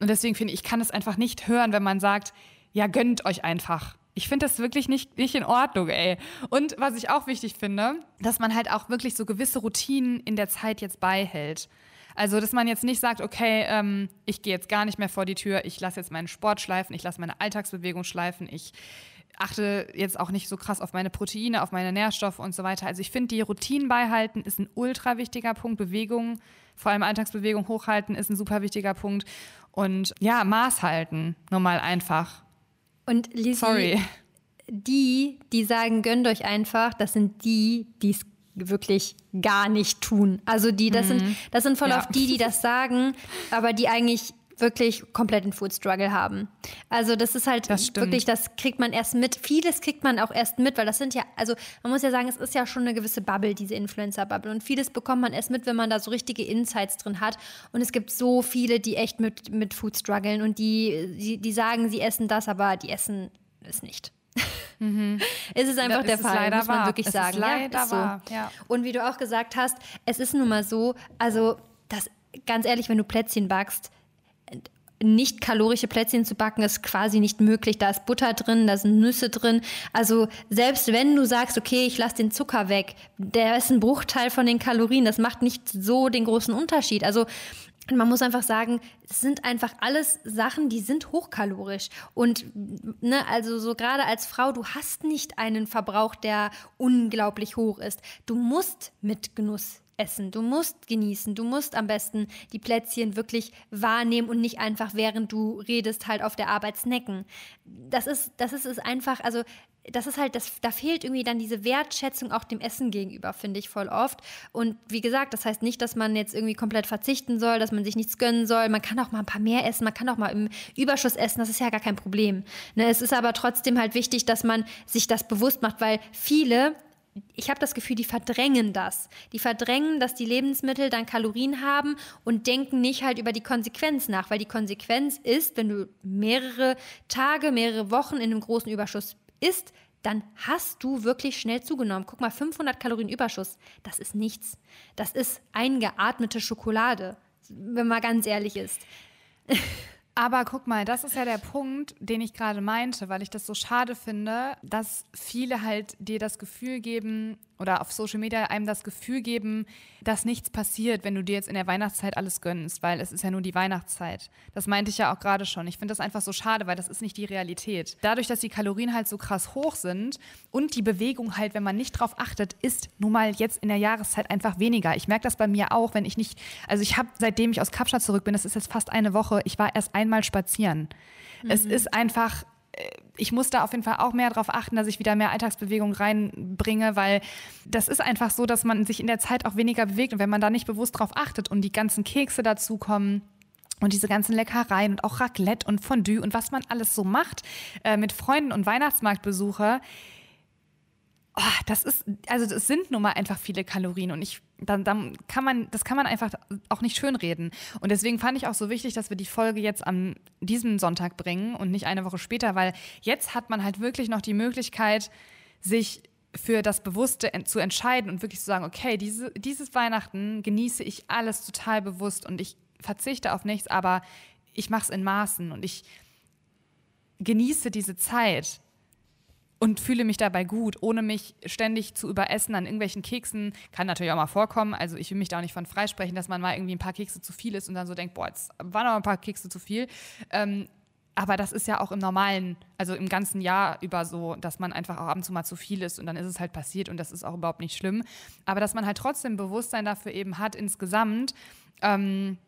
Und deswegen finde ich, ich kann es einfach nicht hören, wenn man sagt, ja, gönnt euch einfach ich finde das wirklich nicht, nicht in Ordnung, ey. Und was ich auch wichtig finde, dass man halt auch wirklich so gewisse Routinen in der Zeit jetzt beihält. Also, dass man jetzt nicht sagt, okay, ähm, ich gehe jetzt gar nicht mehr vor die Tür, ich lasse jetzt meinen Sport schleifen, ich lasse meine Alltagsbewegung schleifen, ich achte jetzt auch nicht so krass auf meine Proteine, auf meine Nährstoffe und so weiter. Also ich finde, die Routinen beihalten ist ein ultra wichtiger Punkt. Bewegung, vor allem Alltagsbewegung hochhalten ist ein super wichtiger Punkt. Und ja, Maß halten, nur mal einfach. Und Lizzie, Sorry. die, die sagen, gönnt euch einfach, das sind die, die es wirklich gar nicht tun. Also die, das mhm. sind, das sind voll ja. oft die, die das sagen, aber die eigentlich wirklich komplett einen Food Struggle haben. Also das ist halt das wirklich, das kriegt man erst mit. Vieles kriegt man auch erst mit, weil das sind ja, also man muss ja sagen, es ist ja schon eine gewisse Bubble, diese Influencer-Bubble. Und vieles bekommt man erst mit, wenn man da so richtige Insights drin hat. Und es gibt so viele, die echt mit, mit Food strugglen und die, die, die sagen, sie essen das, aber die essen es nicht. Mhm. [LAUGHS] es ist einfach das der Fall, muss man wahr. wirklich es sagen. leider ja, so. Wahr. Ja. Und wie du auch gesagt hast, es ist nun mal so, also das ganz ehrlich, wenn du Plätzchen backst, nicht kalorische Plätzchen zu backen ist quasi nicht möglich. Da ist Butter drin, da sind Nüsse drin. Also selbst wenn du sagst, okay, ich lasse den Zucker weg, der ist ein Bruchteil von den Kalorien. Das macht nicht so den großen Unterschied. Also man muss einfach sagen, es sind einfach alles Sachen, die sind hochkalorisch. Und ne, also so gerade als Frau, du hast nicht einen Verbrauch, der unglaublich hoch ist. Du musst mit Genuss essen. Du musst genießen. Du musst am besten die Plätzchen wirklich wahrnehmen und nicht einfach, während du redest, halt auf der Arbeit snacken. Das ist, das ist es einfach, also das ist halt, das, da fehlt irgendwie dann diese Wertschätzung auch dem Essen gegenüber, finde ich voll oft. Und wie gesagt, das heißt nicht, dass man jetzt irgendwie komplett verzichten soll, dass man sich nichts gönnen soll. Man kann auch mal ein paar mehr essen, man kann auch mal im Überschuss essen, das ist ja gar kein Problem. Ne, es ist aber trotzdem halt wichtig, dass man sich das bewusst macht, weil viele ich habe das Gefühl, die verdrängen das. Die verdrängen, dass die Lebensmittel dann Kalorien haben und denken nicht halt über die Konsequenz nach, weil die Konsequenz ist, wenn du mehrere Tage, mehrere Wochen in einem großen Überschuss isst, dann hast du wirklich schnell zugenommen. Guck mal, 500 Kalorien Überschuss, das ist nichts. Das ist eingeatmete Schokolade, wenn man ganz ehrlich ist. [LAUGHS] Aber guck mal, das ist ja der Punkt, den ich gerade meinte, weil ich das so schade finde, dass viele halt dir das Gefühl geben, oder auf Social Media einem das Gefühl geben, dass nichts passiert, wenn du dir jetzt in der Weihnachtszeit alles gönnst, weil es ist ja nur die Weihnachtszeit. Das meinte ich ja auch gerade schon. Ich finde das einfach so schade, weil das ist nicht die Realität. Dadurch, dass die Kalorien halt so krass hoch sind und die Bewegung halt, wenn man nicht drauf achtet, ist nun mal jetzt in der Jahreszeit einfach weniger. Ich merke das bei mir auch, wenn ich nicht, also ich habe, seitdem ich aus Kapstadt zurück bin, das ist jetzt fast eine Woche, ich war erst einmal spazieren. Mhm. Es ist einfach ich muss da auf jeden Fall auch mehr darauf achten, dass ich wieder mehr Alltagsbewegung reinbringe, weil das ist einfach so, dass man sich in der Zeit auch weniger bewegt. Und wenn man da nicht bewusst drauf achtet und die ganzen Kekse dazukommen, und diese ganzen Leckereien und auch Raclette und Fondue und was man alles so macht äh, mit Freunden und Weihnachtsmarktbesucher, oh, das ist, also es sind nun mal einfach viele Kalorien und ich, dann, dann kann man, das kann man einfach auch nicht schönreden. Und deswegen fand ich auch so wichtig, dass wir die Folge jetzt am diesem Sonntag bringen und nicht eine Woche später, weil jetzt hat man halt wirklich noch die Möglichkeit, sich für das Bewusste zu entscheiden und wirklich zu sagen, okay, diese, dieses Weihnachten genieße ich alles total bewusst und ich verzichte auf nichts, aber ich mache es in Maßen und ich genieße diese Zeit und fühle mich dabei gut, ohne mich ständig zu überessen an irgendwelchen Keksen. Kann natürlich auch mal vorkommen. Also ich will mich da auch nicht von freisprechen, dass man mal irgendwie ein paar Kekse zu viel ist und dann so denkt, boah, jetzt waren noch ein paar Kekse zu viel. Ähm, aber das ist ja auch im normalen, also im ganzen Jahr über so, dass man einfach auch ab und zu mal zu viel ist und dann ist es halt passiert und das ist auch überhaupt nicht schlimm. Aber dass man halt trotzdem Bewusstsein dafür eben hat insgesamt, ähm,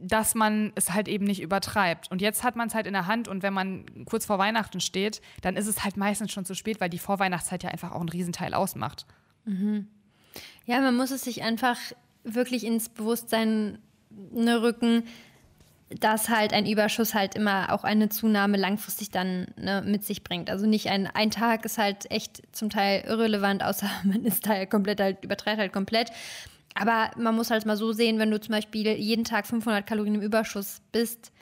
dass man es halt eben nicht übertreibt. Und jetzt hat man es halt in der Hand und wenn man kurz vor Weihnachten steht, dann ist es halt meistens schon zu spät, weil die Vorweihnachtszeit ja einfach auch einen Riesenteil ausmacht. Mhm. Ja, man muss es sich einfach wirklich ins Bewusstsein ne, rücken. dass halt ein Überschuss halt immer auch eine Zunahme langfristig dann ne, mit sich bringt. Also nicht ein, ein Tag ist halt echt zum Teil irrelevant, außer [LAUGHS] man ist halt komplett halt, übertreibt halt komplett. Aber man muss halt mal so sehen, wenn du zum Beispiel jeden Tag 500 Kalorien im Überschuss bist,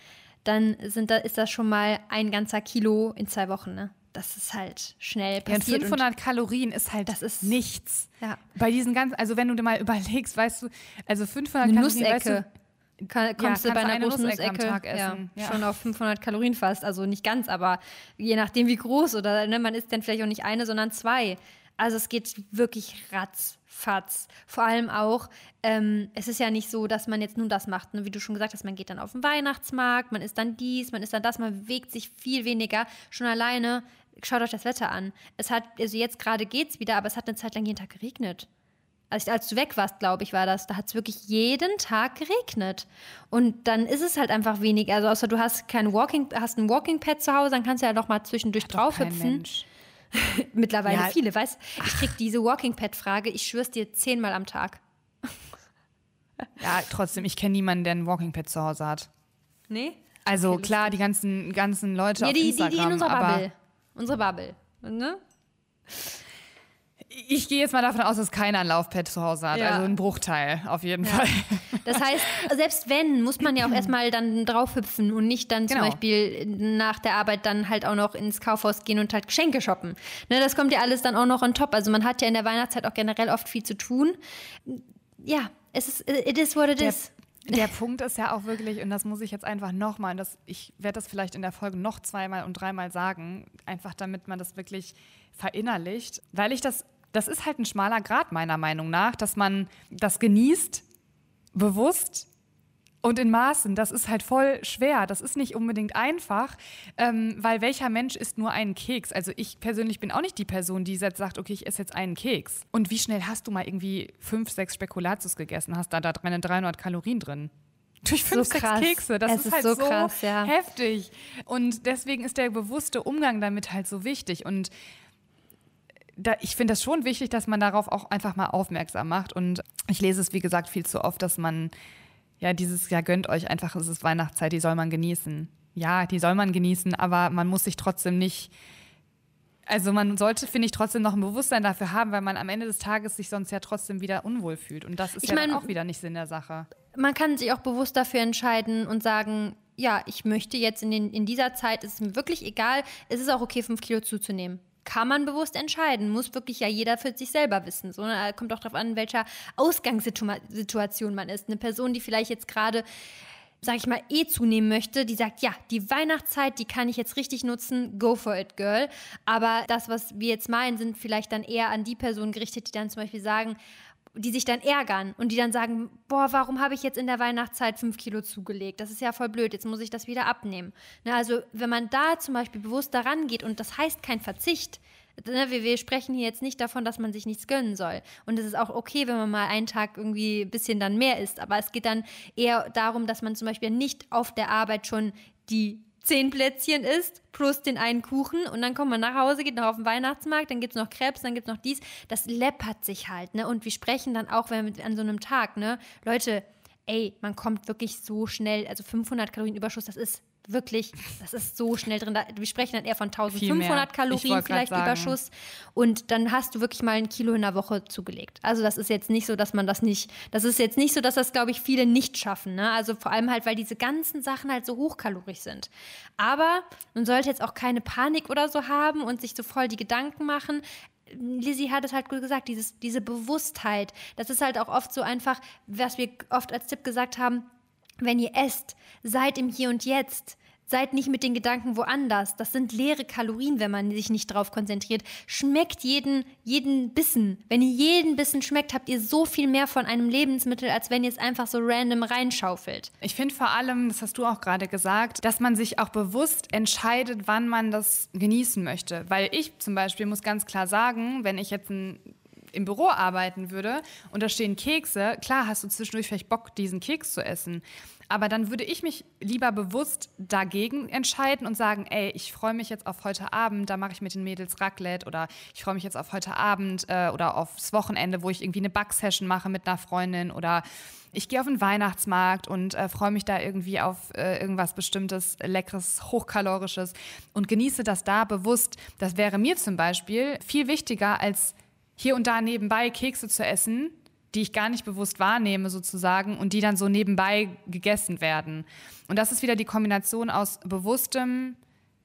dann sind da, ist das schon mal ein ganzer Kilo in zwei Wochen. Ne? Das ist halt schnell passiert. Ja, 500 Kalorien ist halt das ist, nichts. Ja. Bei diesen ganzen, also wenn du dir mal [LAUGHS] überlegst, weißt du, also 500 Eine Kalorien, Nussecke. Weißt du, kann, kommst ja, du bei einer großen Nussecke, Nussecke am Tag essen. Ja, ja. schon auf 500 Kalorien fast. Also nicht ganz, aber je nachdem wie groß oder ne, man isst dann vielleicht auch nicht eine, sondern zwei. Also es geht wirklich ratzfatz. Vor allem auch, ähm, es ist ja nicht so, dass man jetzt nur das macht, ne? wie du schon gesagt hast, man geht dann auf den Weihnachtsmarkt, man isst dann dies, man isst dann das, man bewegt sich viel weniger. Schon alleine, schaut euch das Wetter an. Es hat, also jetzt gerade geht es wieder, aber es hat eine Zeit lang jeden Tag geregnet. Als, als du weg warst, glaube ich, war das, da hat es wirklich jeden Tag geregnet. Und dann ist es halt einfach weniger. Also außer du hast kein Walking, hast ein Walking Pad zu Hause, dann kannst du ja noch mal zwischendurch draufhüpfen. Mensch. [LAUGHS] Mittlerweile ja. viele, weißt Ich krieg diese Walking Pad-Frage, ich schwör's dir zehnmal am Tag. [LAUGHS] ja, trotzdem, ich kenne niemanden, der ein Walking Pad zu Hause hat. Nee? Also okay, klar, die ganzen, ganzen Leute ja, die, auf Instagram, die, die in unserer Bubble. Unsere Bubble. Ne? Ich gehe jetzt mal davon aus, dass keiner ein Laufpad zu Hause hat. Ja. Also ein Bruchteil, auf jeden ja. Fall. Das heißt, selbst wenn, muss man ja auch erstmal dann draufhüpfen und nicht dann zum genau. Beispiel nach der Arbeit dann halt auch noch ins Kaufhaus gehen und halt Geschenke shoppen. Ne, das kommt ja alles dann auch noch on top. Also man hat ja in der Weihnachtszeit auch generell oft viel zu tun. Ja, es ist, it is what it der, is. Der Punkt ist ja auch wirklich, und das muss ich jetzt einfach nochmal, ich werde das vielleicht in der Folge noch zweimal und dreimal sagen, einfach damit man das wirklich verinnerlicht, weil ich das das ist halt ein schmaler Grad meiner Meinung nach, dass man das genießt, bewusst und in Maßen. Das ist halt voll schwer. Das ist nicht unbedingt einfach, ähm, weil welcher Mensch isst nur einen Keks? Also ich persönlich bin auch nicht die Person, die jetzt sagt, okay, ich esse jetzt einen Keks. Und wie schnell hast du mal irgendwie fünf, sechs Spekulatius gegessen? Hast da da drin 300 Kalorien drin? Durch fünf, so sechs Kekse. Das es ist halt so, so krass, ja. heftig. Und deswegen ist der bewusste Umgang damit halt so wichtig. Und da, ich finde das schon wichtig, dass man darauf auch einfach mal aufmerksam macht. Und ich lese es, wie gesagt, viel zu oft, dass man, ja, dieses Jahr gönnt euch einfach, es ist Weihnachtszeit, die soll man genießen. Ja, die soll man genießen, aber man muss sich trotzdem nicht, also man sollte, finde ich, trotzdem noch ein Bewusstsein dafür haben, weil man am Ende des Tages sich sonst ja trotzdem wieder unwohl fühlt. Und das ist ich ja mein, auch wieder nicht Sinn der Sache. Man kann sich auch bewusst dafür entscheiden und sagen, ja, ich möchte jetzt in, den, in dieser Zeit, ist es mir wirklich egal, es ist auch okay, fünf Kilo zuzunehmen kann man bewusst entscheiden. Muss wirklich ja jeder für sich selber wissen. So, ne? Kommt auch darauf an, in welcher Ausgangssituation man ist. Eine Person, die vielleicht jetzt gerade sag ich mal, eh zunehmen möchte, die sagt, ja, die Weihnachtszeit, die kann ich jetzt richtig nutzen, go for it, girl. Aber das, was wir jetzt meinen, sind vielleicht dann eher an die Personen gerichtet, die dann zum Beispiel sagen, die sich dann ärgern und die dann sagen, boah, warum habe ich jetzt in der Weihnachtszeit fünf Kilo zugelegt? Das ist ja voll blöd, jetzt muss ich das wieder abnehmen. Ne, also wenn man da zum Beispiel bewusst daran geht und das heißt kein Verzicht, ne, wir, wir, sprechen hier jetzt nicht davon, dass man sich nichts gönnen soll. Und es ist auch okay, wenn man mal einen Tag irgendwie ein bisschen dann mehr isst. Aber es geht dann eher darum, dass man zum Beispiel nicht auf der Arbeit schon die zehn Plätzchen isst, plus den einen Kuchen und dann kommt man nach Hause, geht noch auf den Weihnachtsmarkt, dann gibt es noch Krebs, dann gibt es noch dies. Das läppert sich halt, ne? Und wir sprechen dann auch wenn wir an so einem Tag, ne? Leute, ey, man kommt wirklich so schnell, also 500 Kalorien Überschuss, das ist wirklich, das ist so schnell drin. wir sprechen dann eher von 1500 Kalorien vielleicht Überschuss. Und dann hast du wirklich mal ein Kilo in der Woche zugelegt. Also das ist jetzt nicht so, dass man das nicht, das ist jetzt nicht so, dass das, glaube ich, viele nicht schaffen. Ne? Also vor allem halt, weil diese ganzen Sachen halt so hochkalorisch sind. Aber man sollte jetzt auch keine Panik oder so haben und sich so voll die Gedanken machen. Lizzie hat es halt gut gesagt, dieses, diese Bewusstheit. Das ist halt auch oft so einfach, was wir oft als Tipp gesagt haben, wenn ihr esst, seid im Hier und Jetzt. Seid nicht mit den Gedanken woanders. Das sind leere Kalorien, wenn man sich nicht drauf konzentriert. Schmeckt jeden, jeden Bissen. Wenn ihr jeden Bissen schmeckt, habt ihr so viel mehr von einem Lebensmittel, als wenn ihr es einfach so random reinschaufelt. Ich finde vor allem, das hast du auch gerade gesagt, dass man sich auch bewusst entscheidet, wann man das genießen möchte. Weil ich zum Beispiel muss ganz klar sagen, wenn ich jetzt ein im Büro arbeiten würde und da stehen Kekse, klar hast du zwischendurch vielleicht Bock, diesen Keks zu essen. Aber dann würde ich mich lieber bewusst dagegen entscheiden und sagen, ey, ich freue mich jetzt auf heute Abend, da mache ich mit den Mädels Raclette oder ich freue mich jetzt auf heute Abend äh, oder aufs Wochenende, wo ich irgendwie eine Backsession mache mit einer Freundin oder ich gehe auf den Weihnachtsmarkt und äh, freue mich da irgendwie auf äh, irgendwas bestimmtes, leckeres, hochkalorisches und genieße das da bewusst. Das wäre mir zum Beispiel viel wichtiger als hier und da nebenbei Kekse zu essen, die ich gar nicht bewusst wahrnehme sozusagen und die dann so nebenbei gegessen werden. Und das ist wieder die Kombination aus bewusstem,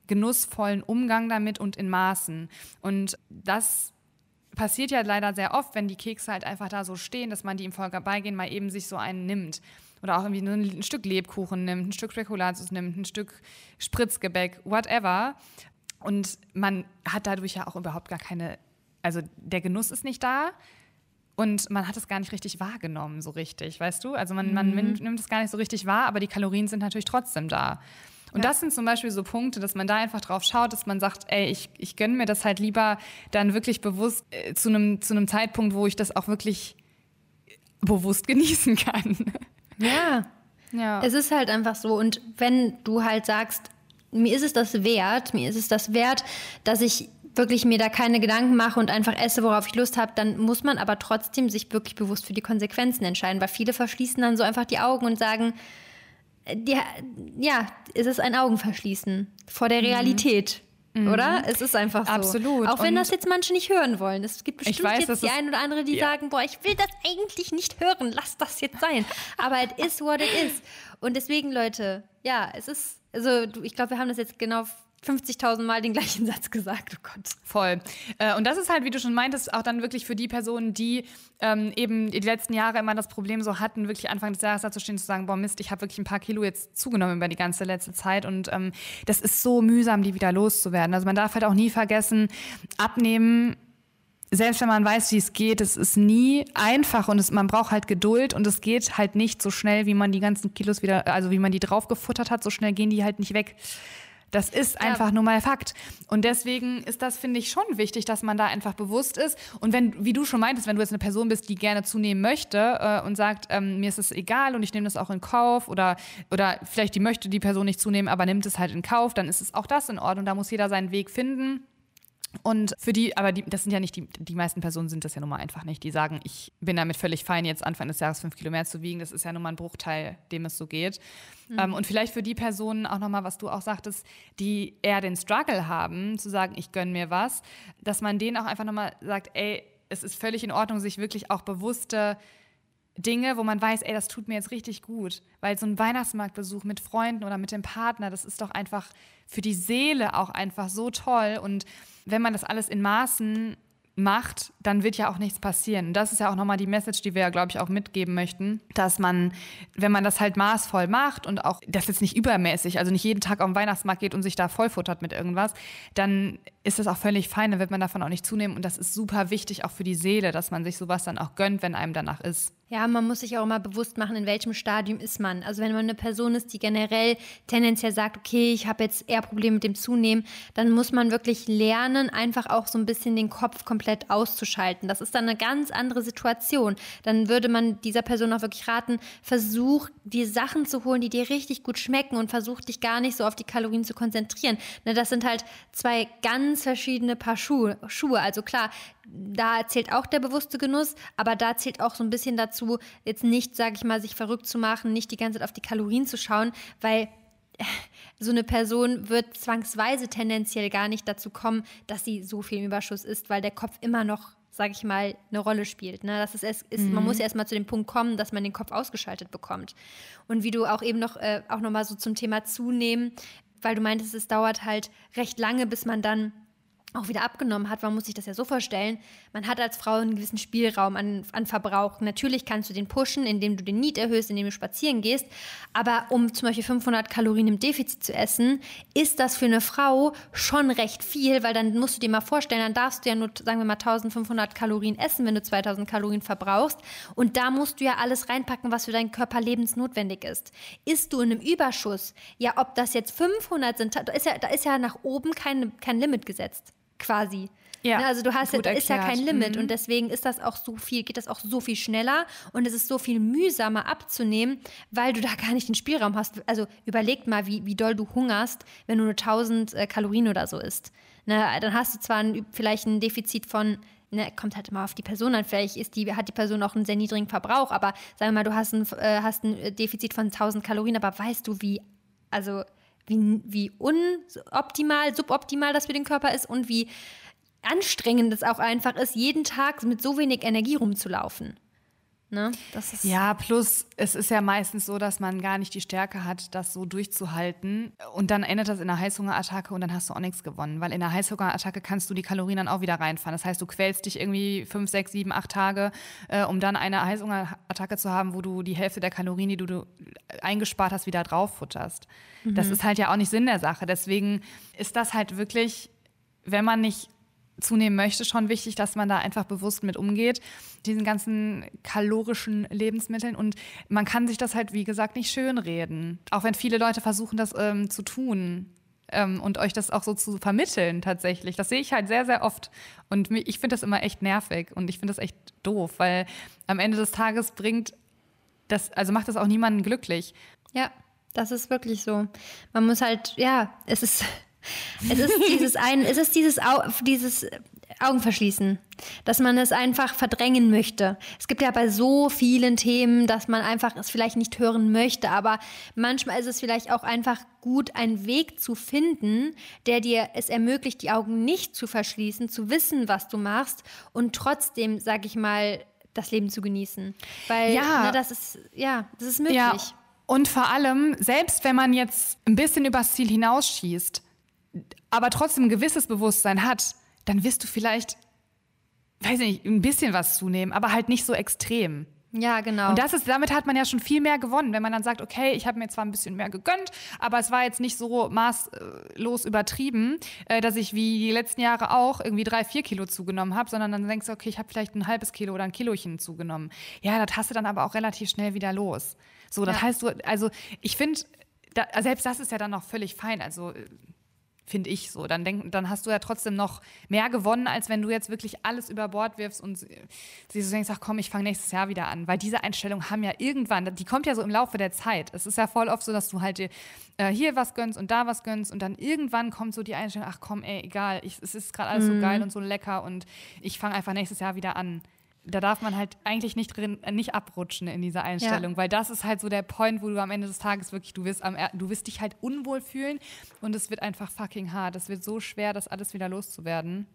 genussvollen Umgang damit und in Maßen. Und das passiert ja leider sehr oft, wenn die Kekse halt einfach da so stehen, dass man die im Vorbeigehen mal eben sich so einen nimmt. Oder auch irgendwie nur ein Stück Lebkuchen nimmt, ein Stück Spekulatius nimmt, ein Stück Spritzgebäck, whatever. Und man hat dadurch ja auch überhaupt gar keine, also der Genuss ist nicht da, und man hat es gar nicht richtig wahrgenommen, so richtig, weißt du? Also man, man mhm. nimmt, nimmt es gar nicht so richtig wahr, aber die Kalorien sind natürlich trotzdem da. Und ja. das sind zum Beispiel so Punkte, dass man da einfach drauf schaut, dass man sagt, ey, ich, ich gönne mir das halt lieber dann wirklich bewusst äh, zu einem zu einem Zeitpunkt, wo ich das auch wirklich bewusst [LAUGHS] genießen kann. Ja. ja. Es ist halt einfach so. Und wenn du halt sagst, mir ist es das wert, mir ist es das wert, dass ich wirklich mir da keine Gedanken mache und einfach esse, worauf ich Lust habe, dann muss man aber trotzdem sich wirklich bewusst für die Konsequenzen entscheiden, weil viele verschließen dann so einfach die Augen und sagen, äh, die, ja, es ist ein Augenverschließen vor der mhm. Realität. Mhm. Oder? Es ist einfach so. Absolut. Auch wenn und das jetzt manche nicht hören wollen. Es gibt bestimmt weiß, jetzt die ein oder andere, die ja. sagen, boah, ich will das eigentlich nicht hören, lass das jetzt sein. Aber it is what it is. Und deswegen, Leute, ja, es ist, also ich glaube, wir haben das jetzt genau 50.000 Mal den gleichen [LAUGHS] Satz gesagt. Oh Gott. Voll. Äh, und das ist halt, wie du schon meintest, auch dann wirklich für die Personen, die ähm, eben die letzten Jahre immer das Problem so hatten, wirklich Anfang des Jahres da zu stehen, zu sagen, boah Mist, ich habe wirklich ein paar Kilo jetzt zugenommen über die ganze letzte Zeit. Und ähm, das ist so mühsam, die wieder loszuwerden. Also man darf halt auch nie vergessen, abnehmen selbst wenn man weiß, wie es geht, es ist nie einfach und es, man braucht halt Geduld und es geht halt nicht so schnell, wie man die ganzen Kilos wieder, also wie man die draufgefuttert hat, so schnell gehen die halt nicht weg. Das ist einfach nur mal Fakt. Und deswegen ist das, finde ich, schon wichtig, dass man da einfach bewusst ist. Und wenn, wie du schon meintest, wenn du jetzt eine Person bist, die gerne zunehmen möchte äh, und sagt, ähm, mir ist es egal und ich nehme das auch in Kauf oder, oder vielleicht die möchte die Person nicht zunehmen, aber nimmt es halt in Kauf, dann ist es auch das in Ordnung. Da muss jeder seinen Weg finden. Und für die, aber die, das sind ja nicht die, die meisten Personen sind das ja nun mal einfach nicht. Die sagen, ich bin damit völlig fein, jetzt Anfang des Jahres fünf Kilo mehr zu wiegen. Das ist ja nun mal ein Bruchteil, dem es so geht. Mhm. Ähm, und vielleicht für die Personen auch nochmal, was du auch sagtest, die eher den Struggle haben, zu sagen, ich gönne mir was, dass man denen auch einfach nochmal sagt, ey, es ist völlig in Ordnung, sich wirklich auch bewusste Dinge, wo man weiß, ey, das tut mir jetzt richtig gut. Weil so ein Weihnachtsmarktbesuch mit Freunden oder mit dem Partner, das ist doch einfach für die Seele auch einfach so toll. Und wenn man das alles in Maßen macht, dann wird ja auch nichts passieren. Und das ist ja auch nochmal die Message, die wir ja, glaube ich, auch mitgeben möchten, dass man, wenn man das halt maßvoll macht und auch das jetzt nicht übermäßig, also nicht jeden Tag auf den Weihnachtsmarkt geht und sich da vollfuttert mit irgendwas, dann ist das auch völlig fein, dann wird man davon auch nicht zunehmen. Und das ist super wichtig auch für die Seele, dass man sich sowas dann auch gönnt, wenn einem danach ist. Ja, man muss sich auch immer bewusst machen, in welchem Stadium ist man. Also wenn man eine Person ist, die generell tendenziell sagt, okay, ich habe jetzt eher Probleme mit dem Zunehmen, dann muss man wirklich lernen, einfach auch so ein bisschen den Kopf komplett auszuschalten. Das ist dann eine ganz andere Situation. Dann würde man dieser Person auch wirklich raten, versuch dir Sachen zu holen, die dir richtig gut schmecken und versuch dich gar nicht so auf die Kalorien zu konzentrieren. Ne, das sind halt zwei ganz verschiedene Paar Schuhe. Schuhe. Also klar, da zählt auch der bewusste Genuss, aber da zählt auch so ein bisschen dazu, jetzt nicht, sage ich mal, sich verrückt zu machen, nicht die ganze Zeit auf die Kalorien zu schauen, weil [LAUGHS] so eine Person wird zwangsweise tendenziell gar nicht dazu kommen, dass sie so viel im Überschuss ist, weil der Kopf immer noch, sage ich mal, eine Rolle spielt. Ne? Das ist, ist mhm. Man muss ja erstmal zu dem Punkt kommen, dass man den Kopf ausgeschaltet bekommt. Und wie du auch eben noch, äh, auch nochmal so zum Thema zunehmen, weil du meintest, es dauert halt recht lange, bis man dann auch wieder abgenommen hat. Man muss sich das ja so vorstellen. Man hat als Frau einen gewissen Spielraum an, an Verbrauch. Natürlich kannst du den pushen, indem du den Need erhöhst, indem du spazieren gehst. Aber um zum Beispiel 500 Kalorien im Defizit zu essen, ist das für eine Frau schon recht viel, weil dann musst du dir mal vorstellen, dann darfst du ja nur, sagen wir mal, 1500 Kalorien essen, wenn du 2000 Kalorien verbrauchst. Und da musst du ja alles reinpacken, was für deinen Körper lebensnotwendig ist. Ist du in einem Überschuss, ja, ob das jetzt 500 sind, da ist ja, da ist ja nach oben kein, kein Limit gesetzt quasi. Ja, Ne, also du hast, ja, ist ja kein Limit Mhm. und deswegen ist das auch so viel, geht das auch so viel schneller und es ist so viel mühsamer abzunehmen, weil du da gar nicht den Spielraum hast. Also überleg mal, wie, wie doll du hungerst, wenn du nur 1000 äh, Kalorien oder so isst. Ne, dann hast du zwar ein, vielleicht ein Defizit von Ne, kommt halt immer auf die Person an. Vielleicht ist die, hat die Person auch einen sehr niedrigen Verbrauch, aber sagen wir mal, du hast ein, äh, hast ein Defizit von 1000 Kalorien, aber weißt du, wie, also wie, wie unoptimal, suboptimal das für den Körper ist und wie anstrengend es auch einfach ist, jeden Tag mit so wenig Energie rumzulaufen. Ne? Ja, plus es ist ja meistens so, dass man gar nicht die Stärke hat, das so durchzuhalten. Und dann endet das in einer Heißhungerattacke und dann hast du auch nichts gewonnen. Weil in einer Heißhungerattacke kannst du die Kalorien dann auch wieder reinfahren. Das heißt, du quälst dich irgendwie fünf, sechs, sieben, acht Tage, äh, um dann eine Heißhungerattacke zu haben, wo du die Hälfte der Kalorien, die du, du eingespart hast, wieder drauf futterst. Das ist halt ja auch nicht Sinn der Sache. Deswegen ist das halt wirklich, wenn man nicht zunehmen möchte, schon wichtig, dass man da einfach bewusst mit umgeht, diesen ganzen kalorischen Lebensmitteln. Und man kann sich das halt, wie gesagt, nicht schönreden. Auch wenn viele Leute versuchen, das ähm, zu tun ähm, und euch das auch so zu vermitteln tatsächlich. Das sehe ich halt sehr, sehr oft. Und ich finde das immer echt nervig und ich finde das echt doof, weil am Ende des Tages bringt das, also macht das auch niemanden glücklich. Ja, das ist wirklich so. Man muss halt, ja, es ist, es ist dieses ein, es ist dieses, Au, dieses Augenverschließen, dass man es einfach verdrängen möchte. Es gibt ja bei so vielen Themen, dass man einfach es vielleicht nicht hören möchte, aber manchmal ist es vielleicht auch einfach gut, einen Weg zu finden, der dir es ermöglicht, die Augen nicht zu verschließen, zu wissen, was du machst und trotzdem, sag ich mal, das Leben zu genießen. Weil, Ja. ne, das ist, ja, das ist möglich. Ja, und vor allem, selbst wenn man jetzt ein bisschen übers Ziel hinausschießt, aber trotzdem ein gewisses Bewusstsein hat, dann wirst du vielleicht, weiß ich nicht, ein bisschen was zunehmen, aber halt nicht so extrem. Ja, genau. Und das ist, damit hat man ja schon viel mehr gewonnen, wenn man dann sagt, okay, ich habe mir zwar ein bisschen mehr gegönnt, aber es war jetzt nicht so maßlos übertrieben, äh, dass ich wie die letzten Jahre auch irgendwie drei, vier Kilo zugenommen habe, sondern dann denkst du, okay, ich habe vielleicht ein halbes Kilo oder ein Kilochen zugenommen. Ja, das hast du dann aber auch relativ schnell wieder los. So, das Ja. heißt, du, also ich finde, da, selbst das ist ja dann noch völlig fein. Also äh, finde ich so. Dann, denk, dann hast du ja trotzdem noch mehr gewonnen, als wenn du jetzt wirklich alles über Bord wirfst und sie so denkst, ach komm, ich fange nächstes Jahr wieder an. Weil diese Einstellung haben ja irgendwann, die kommt ja so im Laufe der Zeit. Es ist ja voll oft so, dass du halt dir äh, hier was gönnst und da was gönnst und dann irgendwann kommt so die Einstellung, ach komm, ey, egal, ich, es ist gerade alles so geil und so lecker und ich fange einfach nächstes Jahr wieder an. Da darf man halt eigentlich nicht drin, äh, nicht abrutschen in dieser Einstellung, weil das ist halt so der Point, wo du am Ende des Tages wirklich, du wirst, am, du wirst dich halt unwohl fühlen und es wird einfach fucking hart. Es wird so schwer, das alles wieder loszuwerden.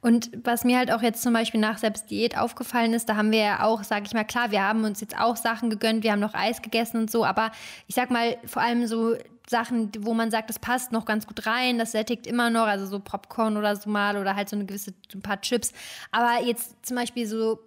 Und was mir halt auch jetzt zum Beispiel nach Selbstdiät aufgefallen ist, da haben wir ja auch, sag ich mal, klar, wir haben uns jetzt auch Sachen gegönnt, wir haben noch Eis gegessen und so, aber ich sag mal, vor allem so Sachen, wo man sagt, das passt noch ganz gut rein, das sättigt immer noch, also so Popcorn oder so mal oder halt so eine gewisse, ein paar Chips. Aber jetzt zum Beispiel so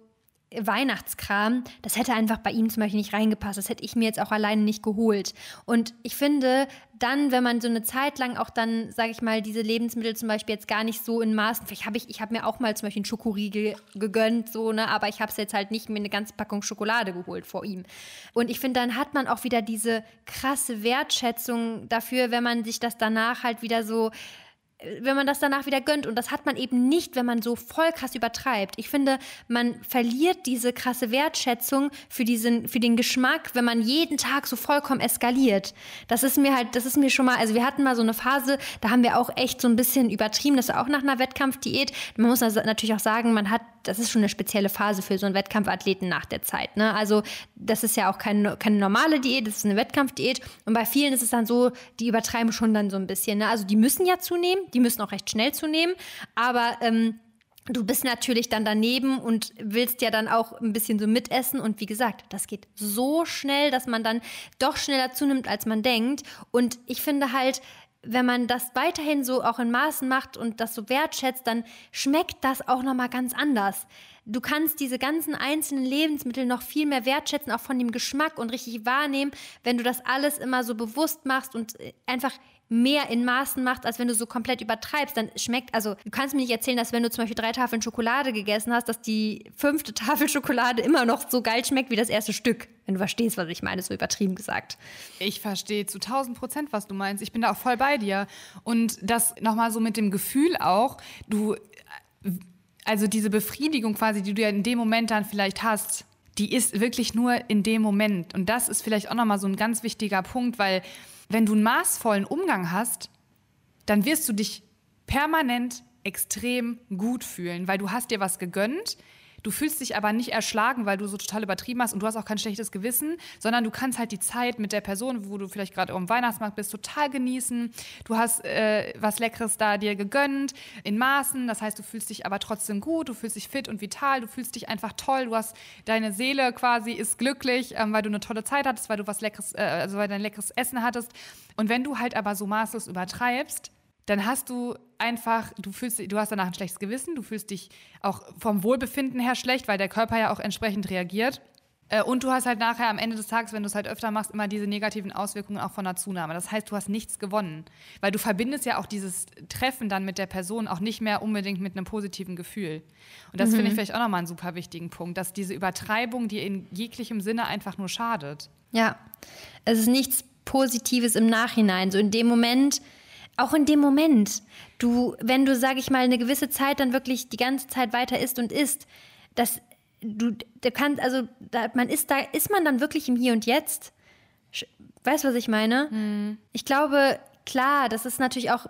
Weihnachtskram, das hätte einfach bei ihm zum Beispiel nicht reingepasst. Das hätte ich mir jetzt auch alleine nicht geholt. Und ich finde, dann, wenn man so eine Zeit lang auch dann, sage ich mal, diese Lebensmittel zum Beispiel jetzt gar nicht so in Maßen, vielleicht habe ich, ich habe mir auch mal zum Beispiel einen Schokoriegel gegönnt, so, ne, aber ich habe es jetzt halt nicht mir eine ganze Packung Schokolade geholt vor ihm. Und ich finde, dann hat man auch wieder diese krasse Wertschätzung dafür, wenn man sich das danach halt wieder so wenn man das danach wieder gönnt. Und das hat man eben nicht, wenn man so voll krass übertreibt. Ich finde, man verliert diese krasse Wertschätzung für, diesen, für den Geschmack, wenn man jeden Tag so vollkommen eskaliert. Das ist mir halt, das ist mir schon mal, also wir hatten mal so eine Phase, da haben wir auch echt so ein bisschen übertrieben, das war auch nach einer Wettkampfdiät. Man muss also natürlich auch sagen, man hat, das ist schon eine spezielle Phase für so einen Wettkampfathleten nach der Zeit. Ne? Also das ist ja auch keine, keine normale Diät, das ist eine Wettkampfdiät. Und bei vielen ist es dann so, die übertreiben schon dann so ein bisschen. Ne? Also die müssen ja zunehmen, die müssen auch recht schnell zunehmen, aber ähm, du bist natürlich dann daneben und willst ja dann auch ein bisschen so mitessen. Und wie gesagt, das geht so schnell, dass man dann doch schneller zunimmt, als man denkt. Und ich finde halt, wenn man das weiterhin so auch in Maßen macht und das so wertschätzt, dann schmeckt das auch nochmal ganz anders. Du kannst diese ganzen einzelnen Lebensmittel noch viel mehr wertschätzen, auch von dem Geschmack und richtig wahrnehmen, wenn du das alles immer so bewusst machst und äh, einfach mehr in Maßen machst, als wenn du so komplett übertreibst, dann schmeckt, also du kannst mir nicht erzählen, dass wenn du zum Beispiel drei Tafeln Schokolade gegessen hast, dass die fünfte [LAUGHS] Tafel Schokolade immer noch so geil schmeckt wie das erste Stück. Wenn du verstehst, was ich meine, so übertrieben gesagt. Ich verstehe zu 1000 Prozent, was du meinst. Ich bin da auch voll bei dir. Und das nochmal so mit dem Gefühl auch, du also diese Befriedigung quasi, die du ja in dem Moment dann vielleicht hast, die ist wirklich nur in dem Moment. Und das ist vielleicht auch nochmal so ein ganz wichtiger Punkt, weil wenn du einen maßvollen Umgang hast, dann wirst du dich permanent extrem gut fühlen, weil du hast dir was gegönnt, Du fühlst dich aber nicht erschlagen, weil du so total übertrieben hast und du hast auch kein schlechtes Gewissen, sondern du kannst halt die Zeit mit der Person, wo du vielleicht gerade am Weihnachtsmarkt bist, total genießen. Du hast äh, was Leckeres da dir gegönnt, in Maßen. Das heißt, du fühlst dich aber trotzdem gut, du fühlst dich fit und vital, du fühlst dich einfach toll. Du hast deine Seele quasi ist glücklich, ähm, weil du eine tolle Zeit hattest, weil du was leckeres, äh, also weil du ein leckeres Essen hattest. Und wenn du halt aber so maßlos übertreibst, dann hast du einfach, du fühlst, du hast danach ein schlechtes Gewissen, du fühlst dich auch vom Wohlbefinden her schlecht, weil der Körper ja auch entsprechend reagiert. Äh, und du hast halt nachher am Ende des Tages, wenn du es halt öfter machst, immer diese negativen Auswirkungen auch von der Zunahme. Das heißt, du hast nichts gewonnen. Weil du verbindest ja auch dieses Treffen dann mit der Person auch nicht mehr unbedingt mit einem positiven Gefühl. Und das mhm. finde ich vielleicht auch nochmal einen super wichtigen Punkt, dass diese Übertreibung dir in jeglichem Sinne einfach nur schadet. Ja, es ist nichts Positives im Nachhinein. So in dem Moment auch in dem Moment, du, wenn du, sag ich mal, eine gewisse Zeit dann wirklich die ganze Zeit weiter isst und isst, das, du, du kannst, also, da, man ist da, ist man dann wirklich im Hier und Jetzt? Weißt du, was ich meine? Mhm. Ich glaube, klar, das ist natürlich auch,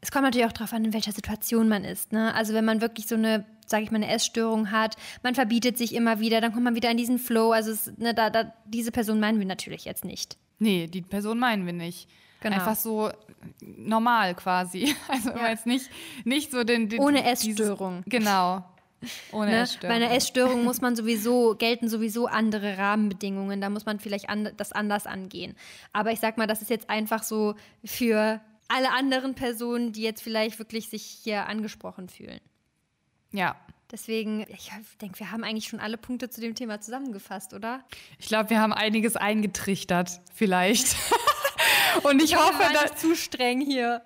es kommt natürlich auch darauf an, in welcher Situation man ist. Ne? Also wenn man wirklich so eine, sage ich mal, eine Essstörung hat, man verbietet sich immer wieder, dann kommt man wieder in diesen Flow. Also es, ne, da, da, diese Person meinen wir natürlich jetzt nicht. Nee, die Person meinen wir nicht. Genau. Einfach so normal quasi. [LAUGHS] Also ja. jetzt nicht, nicht so den, den Ohne Essstörung. Dieses, genau. Ohne [LAUGHS] ne? Essstörung. Bei einer Essstörung muss man sowieso, gelten sowieso andere Rahmenbedingungen. Da muss man vielleicht an, das anders angehen. Aber ich sag mal, das ist jetzt einfach so für alle anderen Personen, die jetzt vielleicht wirklich sich hier angesprochen fühlen. Ja. Deswegen, ich denke, wir haben eigentlich schon alle Punkte zu dem Thema zusammengefasst, oder? Ich glaube, wir haben einiges eingetrichtert, vielleicht. [LAUGHS] Und ich hoffe, dass zu streng hier.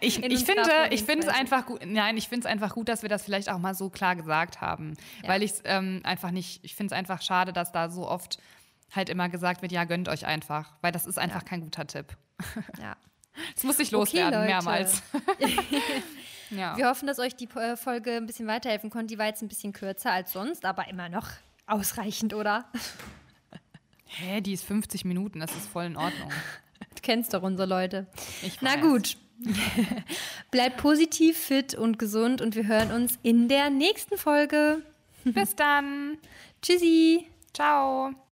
Ich, ich finde, ich finde es einfach gut. Nein, ich finde es einfach gut, dass wir das vielleicht auch mal so klar gesagt haben, ja. weil ich es ähm, einfach nicht. Ich finde es einfach schade, dass da so oft halt immer gesagt wird, ja gönnt euch einfach, weil das ist einfach ja. kein guter Tipp. [LAUGHS] Ja. Das muss ich loswerden okay, mehrmals. [LAUGHS] ja. Wir hoffen, dass euch die äh, Folge ein bisschen weiterhelfen konnte. Die war jetzt ein bisschen kürzer als sonst, aber immer noch ausreichend, oder? Hä, die ist 50 Minuten, das ist voll in Ordnung. [LAUGHS] Du [LAUGHS] kennst doch unsere Leute. Ich weiß. Na gut. [LAUGHS] Bleibt positiv, fit und gesund und wir hören uns in der nächsten Folge. Bis dann. [LAUGHS] Tschüssi. Ciao.